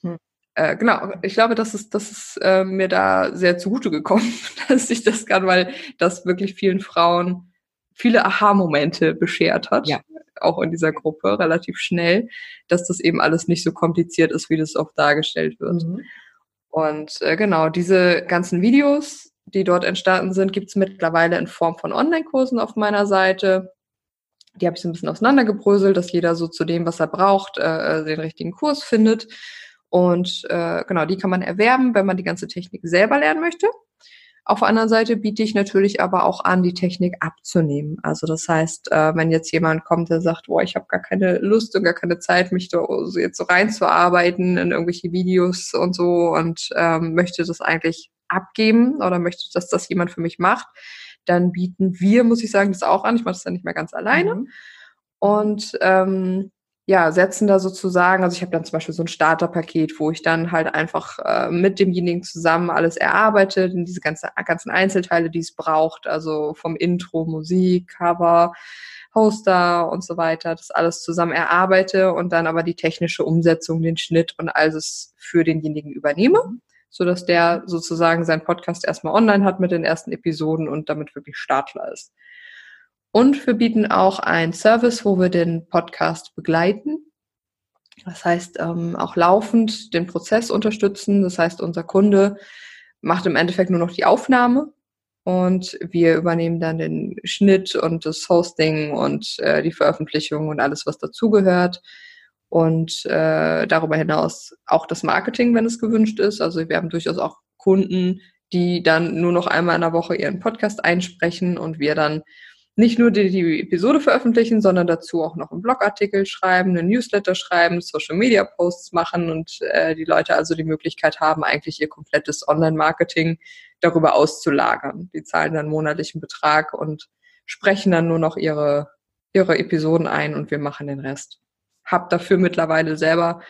[SPEAKER 2] hm. äh, genau, ich glaube, das ist, das ist äh, mir da sehr zugute gekommen, dass ich das kann, weil das wirklich vielen Frauen viele Aha-Momente beschert hat. Ja. Auch in dieser Gruppe relativ schnell, dass das eben alles nicht so kompliziert ist, wie das oft dargestellt wird. Mhm. Und äh, genau, diese ganzen Videos, die dort entstanden sind, gibt es mittlerweile in Form von Online-Kursen auf meiner Seite. Die habe ich so ein bisschen auseinandergebröselt, dass jeder so zu dem, was er braucht, äh, äh, den richtigen Kurs findet. Und äh, genau, die kann man erwerben, wenn man die ganze Technik selber lernen möchte. Auf der anderen Seite biete ich natürlich aber auch an, die Technik abzunehmen. Also das heißt, äh, wenn jetzt jemand kommt, der sagt, boah, ich habe gar keine Lust und gar keine Zeit, mich da jetzt so reinzuarbeiten in irgendwelche Videos und so und ähm, möchte das eigentlich abgeben oder möchte, dass das jemand für mich macht, dann bieten wir, muss ich sagen, das auch an. Ich mache das dann nicht mehr ganz alleine. Mhm. Und ähm, ja, setzen da sozusagen, also ich habe dann zum Beispiel so ein Starterpaket, wo ich dann halt einfach äh, mit demjenigen zusammen alles erarbeite, diese ganze, ganzen Einzelteile, die es braucht, also vom Intro, Musik, Cover, Hoster und so weiter, das alles zusammen erarbeite und dann aber die technische Umsetzung, den Schnitt und alles für denjenigen übernehme. So dass der sozusagen seinen Podcast erstmal online hat mit den ersten Episoden und damit wirklich Startler ist. Und wir bieten auch einen Service, wo wir den Podcast begleiten. Das heißt, ähm, auch laufend den Prozess unterstützen. Das heißt, unser Kunde macht im Endeffekt nur noch die Aufnahme und wir übernehmen dann den Schnitt und das Hosting und äh, die Veröffentlichung und alles, was dazugehört und äh, darüber hinaus auch das Marketing, wenn es gewünscht ist. Also wir haben durchaus auch Kunden, die dann nur noch einmal in der Woche ihren Podcast einsprechen und wir dann nicht nur die, die Episode veröffentlichen, sondern dazu auch noch einen Blogartikel schreiben, einen Newsletter schreiben, Social Media Posts machen und äh, die Leute also die Möglichkeit haben, eigentlich ihr komplettes Online-Marketing darüber auszulagern. Die zahlen dann monatlichen Betrag und sprechen dann nur noch ihre, ihre Episoden ein und wir machen den Rest. Hab dafür mittlerweile selber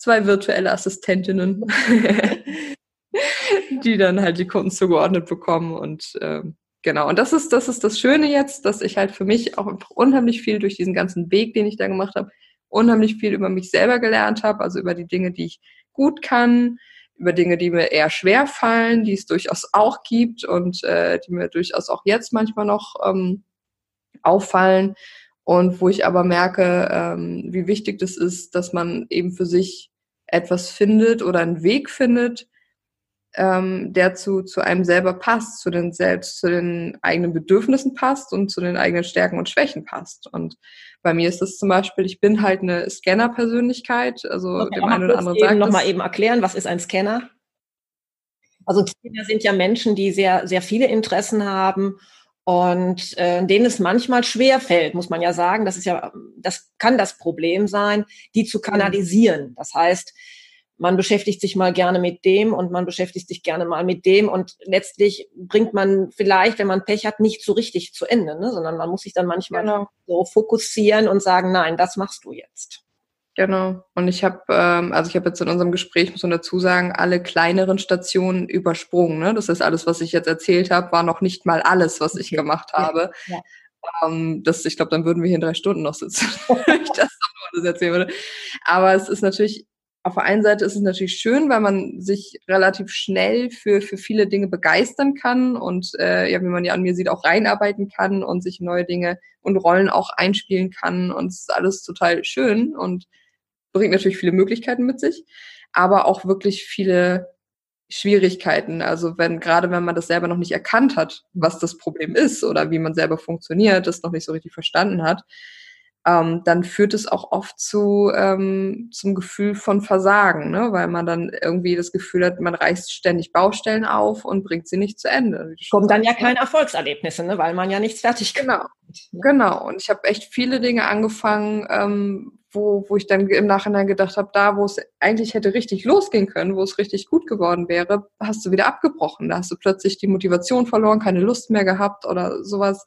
[SPEAKER 2] zwei virtuelle Assistentinnen, die dann halt die Kunden zugeordnet bekommen und ähm, genau. Und das ist, das ist das Schöne jetzt, dass ich halt für mich auch unheimlich viel durch diesen ganzen Weg, den ich da gemacht habe, unheimlich viel über mich selber gelernt habe, also über die Dinge, die ich gut kann, über Dinge, die mir eher schwer fallen, die es durchaus auch gibt und äh, die mir durchaus auch jetzt manchmal noch ähm, auffallen und wo ich aber merke, ähm, wie wichtig das ist, dass man eben für sich etwas findet oder einen Weg findet, ähm, der zu, zu einem selber passt, zu den selbst, zu den eigenen Bedürfnissen passt und zu den eigenen Stärken und Schwächen passt. Und bei mir ist das zum Beispiel, ich bin halt eine Scanner-Persönlichkeit, also
[SPEAKER 1] okay, dem einen oder anderen sagt noch mal eben erklären, was ist ein Scanner? Also Scanner sind ja Menschen, die sehr, sehr viele Interessen haben und äh, denen es manchmal schwer fällt, muss man ja sagen, das ist ja, das kann das Problem sein, die zu kanalisieren. Das heißt, man beschäftigt sich mal gerne mit dem und man beschäftigt sich gerne mal mit dem und letztlich bringt man vielleicht, wenn man Pech hat, nicht so richtig zu Ende, ne? sondern man muss sich dann manchmal genau. so fokussieren und sagen, nein, das machst du jetzt.
[SPEAKER 2] Genau. Und ich habe, ähm, also ich habe jetzt in unserem Gespräch, muss man dazu sagen, alle kleineren Stationen übersprungen. Ne? Das ist alles, was ich jetzt erzählt habe, war noch nicht mal alles, was ich gemacht habe. Ja. Ja. Ähm, das, ich glaube, dann würden wir hier in drei Stunden noch sitzen, wenn ich das noch alles erzählen würde. Aber es ist natürlich auf der einen Seite ist es natürlich schön, weil man sich relativ schnell für, für viele Dinge begeistern kann und äh, ja, wie man ja an mir sieht, auch reinarbeiten kann und sich neue Dinge und Rollen auch einspielen kann. Und es ist alles total schön und bringt natürlich viele Möglichkeiten mit sich, aber auch wirklich viele Schwierigkeiten. Also wenn, gerade wenn man das selber noch nicht erkannt hat, was das Problem ist oder wie man selber funktioniert, das noch nicht so richtig verstanden hat, ähm, dann führt es auch oft zu ähm, zum Gefühl von Versagen, ne? weil man dann irgendwie das Gefühl hat, man reißt ständig Baustellen auf und bringt sie nicht zu Ende.
[SPEAKER 1] Kommen dann ja keine Erfolgserlebnisse, ne? weil man ja nichts fertig
[SPEAKER 2] genau. Ne? Genau. Und ich habe echt viele Dinge angefangen, ähm, wo, wo ich dann im Nachhinein gedacht habe, da, wo es eigentlich hätte richtig losgehen können, wo es richtig gut geworden wäre, hast du wieder abgebrochen. Da hast du plötzlich die Motivation verloren, keine Lust mehr gehabt oder sowas.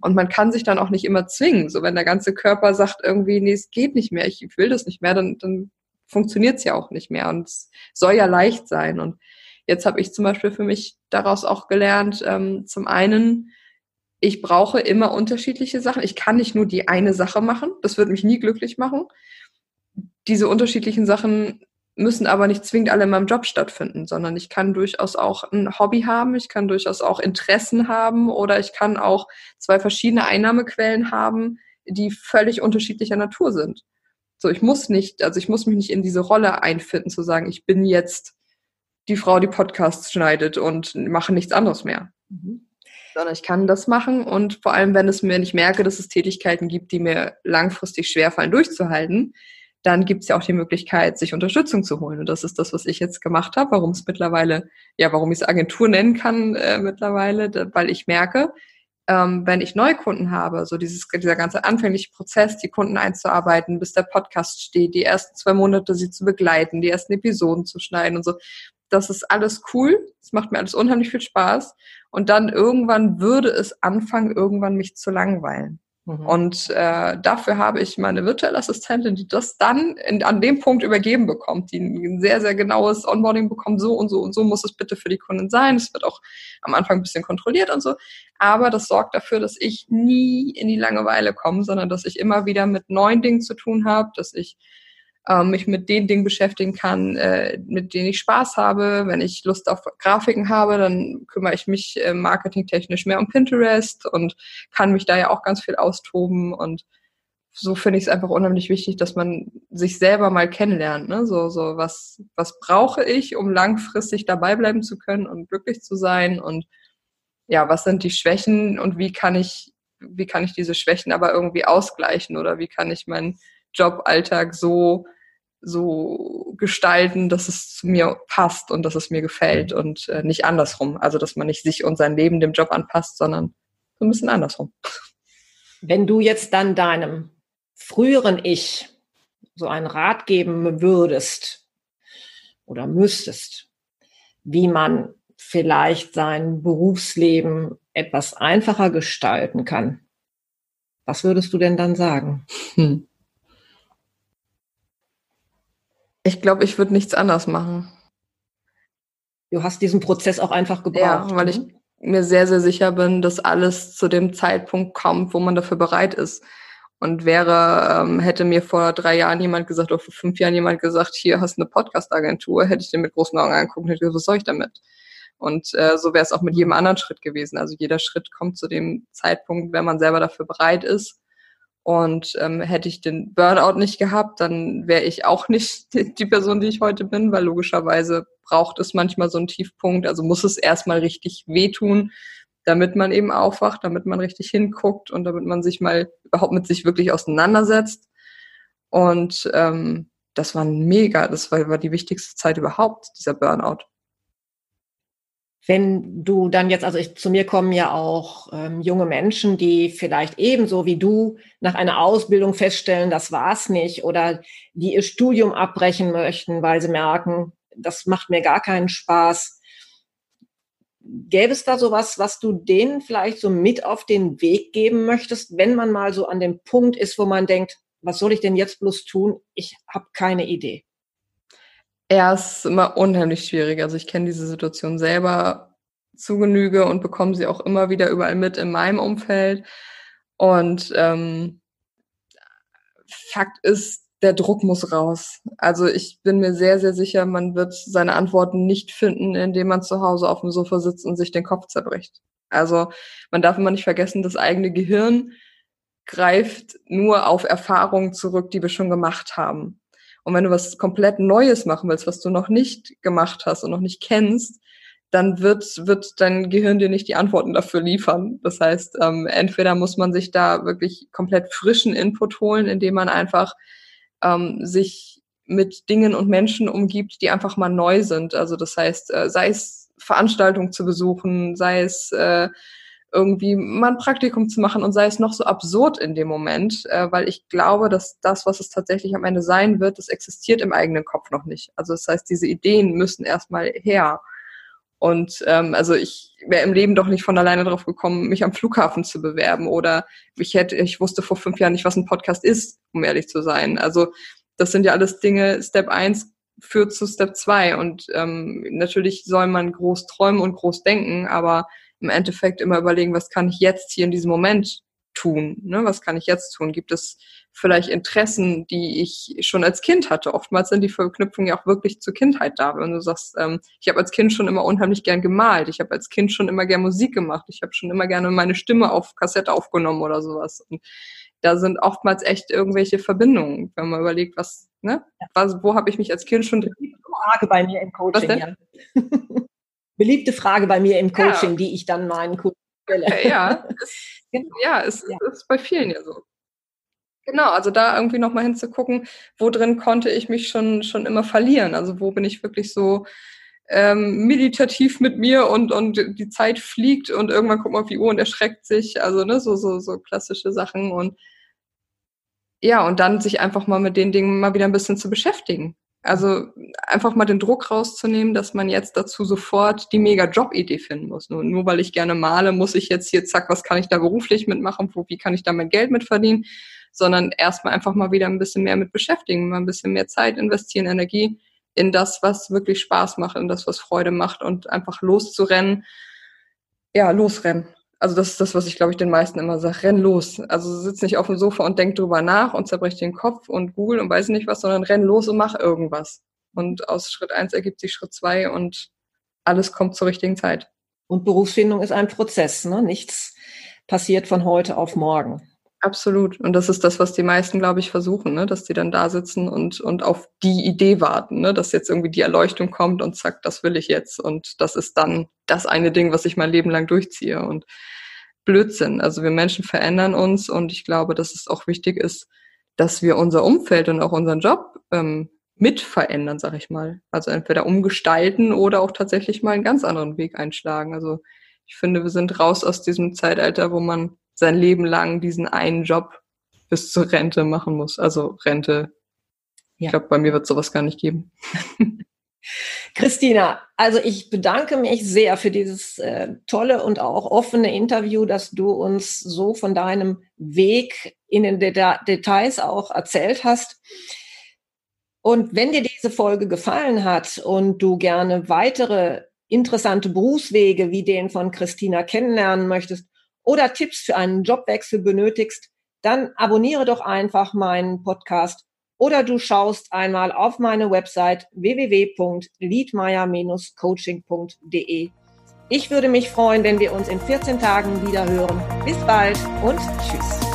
[SPEAKER 2] Und man kann sich dann auch nicht immer zwingen. So, wenn der ganze Körper sagt irgendwie, nee, es geht nicht mehr, ich will das nicht mehr, dann, dann funktioniert es ja auch nicht mehr. Und es soll ja leicht sein. Und jetzt habe ich zum Beispiel für mich daraus auch gelernt, ähm, zum einen, ich brauche immer unterschiedliche Sachen. Ich kann nicht nur die eine Sache machen. Das wird mich nie glücklich machen. Diese unterschiedlichen Sachen müssen aber nicht zwingend alle in meinem Job stattfinden, sondern ich kann durchaus auch ein Hobby haben, ich kann durchaus auch Interessen haben oder ich kann auch zwei verschiedene Einnahmequellen haben, die völlig unterschiedlicher Natur sind. So, ich muss nicht, also ich muss mich nicht in diese Rolle einfinden, zu sagen, ich bin jetzt die Frau, die Podcasts schneidet und mache nichts anderes mehr. Mhm. Sondern ich kann das machen und vor allem, wenn es mir nicht merke, dass es Tätigkeiten gibt, die mir langfristig schwerfallen durchzuhalten, dann gibt es ja auch die Möglichkeit, sich Unterstützung zu holen. Und das ist das, was ich jetzt gemacht habe, warum es mittlerweile, ja, warum ich es Agentur nennen kann äh, mittlerweile, weil ich merke, ähm, wenn ich Neukunden habe, so dieses, dieser ganze anfängliche Prozess, die Kunden einzuarbeiten, bis der Podcast steht, die ersten zwei Monate sie zu begleiten, die ersten Episoden zu schneiden und so, das ist alles cool. Es macht mir alles unheimlich viel Spaß. Und dann irgendwann würde es anfangen, irgendwann mich zu langweilen. Mhm. Und äh, dafür habe ich meine virtuelle Assistentin, die das dann in, an dem Punkt übergeben bekommt, die ein sehr, sehr genaues Onboarding bekommt, so und so und so muss es bitte für die Kunden sein. Es wird auch am Anfang ein bisschen kontrolliert und so. Aber das sorgt dafür, dass ich nie in die Langeweile komme, sondern dass ich immer wieder mit neuen Dingen zu tun habe, dass ich äh, mich mit den Dingen beschäftigen kann, äh, mit denen ich Spaß habe. Wenn ich Lust auf Grafiken habe, dann kümmere ich mich äh, marketingtechnisch mehr um Pinterest und kann mich da ja auch ganz viel austoben und so finde ich es einfach unheimlich wichtig, dass man sich selber mal kennenlernt. Ne? So, so was, was brauche ich, um langfristig dabei bleiben zu können und glücklich zu sein? Und ja, was sind die Schwächen und wie kann ich, wie kann ich diese Schwächen aber irgendwie ausgleichen oder wie kann ich meinen Joballtag so so gestalten, dass es zu mir passt und dass es mir gefällt und äh, nicht andersrum. Also dass man nicht sich und sein Leben dem Job anpasst, sondern so ein bisschen andersrum.
[SPEAKER 1] Wenn du jetzt dann deinem früheren Ich so einen Rat geben würdest oder müsstest, wie man vielleicht sein Berufsleben etwas einfacher gestalten kann, was würdest du denn dann sagen? Hm.
[SPEAKER 2] Ich glaube, ich würde nichts anders machen.
[SPEAKER 1] Du hast diesen Prozess auch einfach gebraucht.
[SPEAKER 2] Ja, weil ne? ich mir sehr, sehr sicher bin, dass alles zu dem Zeitpunkt kommt, wo man dafür bereit ist. Und wäre, ähm, hätte mir vor drei Jahren jemand gesagt, oder vor fünf Jahren jemand gesagt, hier hast du eine Podcast-Agentur, hätte ich den mit großen Augen angeguckt und hätte gesagt, was soll ich damit? Und äh, so wäre es auch mit jedem anderen Schritt gewesen. Also jeder Schritt kommt zu dem Zeitpunkt, wenn man selber dafür bereit ist. Und ähm, hätte ich den Burnout nicht gehabt, dann wäre ich auch nicht die Person, die ich heute bin, weil logischerweise braucht es manchmal so einen Tiefpunkt. Also muss es erstmal richtig wehtun, damit man eben aufwacht, damit man richtig hinguckt und damit man sich mal überhaupt mit sich wirklich auseinandersetzt. Und ähm, das war mega, das war, war die wichtigste Zeit überhaupt, dieser Burnout.
[SPEAKER 1] Wenn du dann jetzt, also ich, zu mir kommen ja auch ähm, junge Menschen, die vielleicht ebenso wie du nach einer Ausbildung feststellen, das war's nicht, oder die ihr Studium abbrechen möchten, weil sie merken, das macht mir gar keinen Spaß. Gäbe es da sowas, was du denen vielleicht so mit auf den Weg geben möchtest, wenn man mal so an dem Punkt ist, wo man denkt, was soll ich denn jetzt bloß tun? Ich habe keine Idee.
[SPEAKER 2] Ja, es ist immer unheimlich schwierig. Also ich kenne diese Situation selber zu Genüge und bekomme sie auch immer wieder überall mit in meinem Umfeld. Und ähm, Fakt ist, der Druck muss raus. Also ich bin mir sehr, sehr sicher, man wird seine Antworten nicht finden, indem man zu Hause auf dem Sofa sitzt und sich den Kopf zerbricht. Also man darf immer nicht vergessen, das eigene Gehirn greift nur auf Erfahrungen zurück, die wir schon gemacht haben. Und wenn du was komplett Neues machen willst, was du noch nicht gemacht hast und noch nicht kennst, dann wird, wird dein Gehirn dir nicht die Antworten dafür liefern. Das heißt, ähm, entweder muss man sich da wirklich komplett frischen Input holen, indem man einfach ähm, sich mit Dingen und Menschen umgibt, die einfach mal neu sind. Also das heißt, äh, sei es Veranstaltungen zu besuchen, sei es äh, irgendwie mal ein Praktikum zu machen und sei es noch so absurd in dem Moment, äh, weil ich glaube, dass das, was es tatsächlich am Ende sein wird, das existiert im eigenen Kopf noch nicht. Also das heißt, diese Ideen müssen erstmal her. Und ähm, also ich wäre im Leben doch nicht von alleine drauf gekommen, mich am Flughafen zu bewerben oder ich hätte, ich wusste vor fünf Jahren nicht, was ein Podcast ist, um ehrlich zu sein. Also das sind ja alles Dinge, Step eins führt zu Step zwei und ähm, natürlich soll man groß träumen und groß denken, aber im Endeffekt immer überlegen, was kann ich jetzt hier in diesem Moment tun? Ne? Was kann ich jetzt tun? Gibt es vielleicht Interessen, die ich schon als Kind hatte? Oftmals sind die Verknüpfungen ja auch wirklich zur Kindheit da. Wenn du sagst, ähm, ich habe als Kind schon immer unheimlich gern gemalt, ich habe als Kind schon immer gern Musik gemacht, ich habe schon immer gerne meine Stimme auf Kassette aufgenommen oder sowas. Und da sind oftmals echt irgendwelche Verbindungen, wenn man überlegt, was, ne, was, wo habe ich mich als Kind schon
[SPEAKER 1] drin? Frage bei mir im Coaching. Ja. Beliebte Frage bei mir im Coaching, ja. die ich dann meinen Kunden
[SPEAKER 2] stelle. Ja, Genau. Ja, es ja. ist bei vielen ja so. Genau, also da irgendwie nochmal hinzugucken, wo drin konnte ich mich schon, schon immer verlieren. Also wo bin ich wirklich so ähm, meditativ mit mir und, und die Zeit fliegt und irgendwann guckt man auf die Uhr und erschreckt sich. Also ne, so, so, so klassische Sachen. Und ja, und dann sich einfach mal mit den Dingen mal wieder ein bisschen zu beschäftigen. Also einfach mal den Druck rauszunehmen, dass man jetzt dazu sofort die mega Job-Idee finden muss. Nur, nur weil ich gerne male, muss ich jetzt hier, zack, was kann ich da beruflich mitmachen, wo, wie kann ich da mein Geld mit verdienen, sondern erstmal einfach mal wieder ein bisschen mehr mit beschäftigen, mal ein bisschen mehr Zeit investieren, Energie in das, was wirklich Spaß macht, in das, was Freude macht und einfach loszurennen. Ja, losrennen. Also das ist das, was ich, glaube ich, den meisten immer sage. Renn los. Also sitz nicht auf dem Sofa und denk drüber nach und zerbrech den Kopf und google und weiß nicht was, sondern renn los und mach irgendwas. Und aus Schritt eins ergibt sich Schritt zwei und alles kommt zur richtigen Zeit.
[SPEAKER 1] Und Berufsfindung ist ein Prozess, ne? Nichts passiert von heute auf morgen.
[SPEAKER 2] Absolut. Und das ist das, was die meisten, glaube ich, versuchen, ne? dass die dann da sitzen und, und auf die Idee warten, ne? dass jetzt irgendwie die Erleuchtung kommt und zack, das will ich jetzt. Und das ist dann das eine Ding, was ich mein Leben lang durchziehe. Und Blödsinn. Also wir Menschen verändern uns und ich glaube, dass es auch wichtig ist, dass wir unser Umfeld und auch unseren Job ähm, mit verändern, sag ich mal. Also entweder umgestalten oder auch tatsächlich mal einen ganz anderen Weg einschlagen. Also ich finde, wir sind raus aus diesem Zeitalter, wo man sein Leben lang diesen einen Job bis zur Rente machen muss. Also Rente. Ja. Ich glaube, bei mir wird sowas gar nicht geben.
[SPEAKER 1] Christina, also ich bedanke mich sehr für dieses äh, tolle und auch offene Interview, dass du uns so von deinem Weg in den Deta Details auch erzählt hast. Und wenn dir diese Folge gefallen hat und du gerne weitere interessante Berufswege wie den von Christina kennenlernen möchtest oder Tipps für einen Jobwechsel benötigst, dann abonniere doch einfach meinen Podcast oder du schaust einmal auf meine Website www.liedmeier-coaching.de. Ich würde mich freuen, wenn wir uns in 14 Tagen wieder hören. Bis bald und tschüss.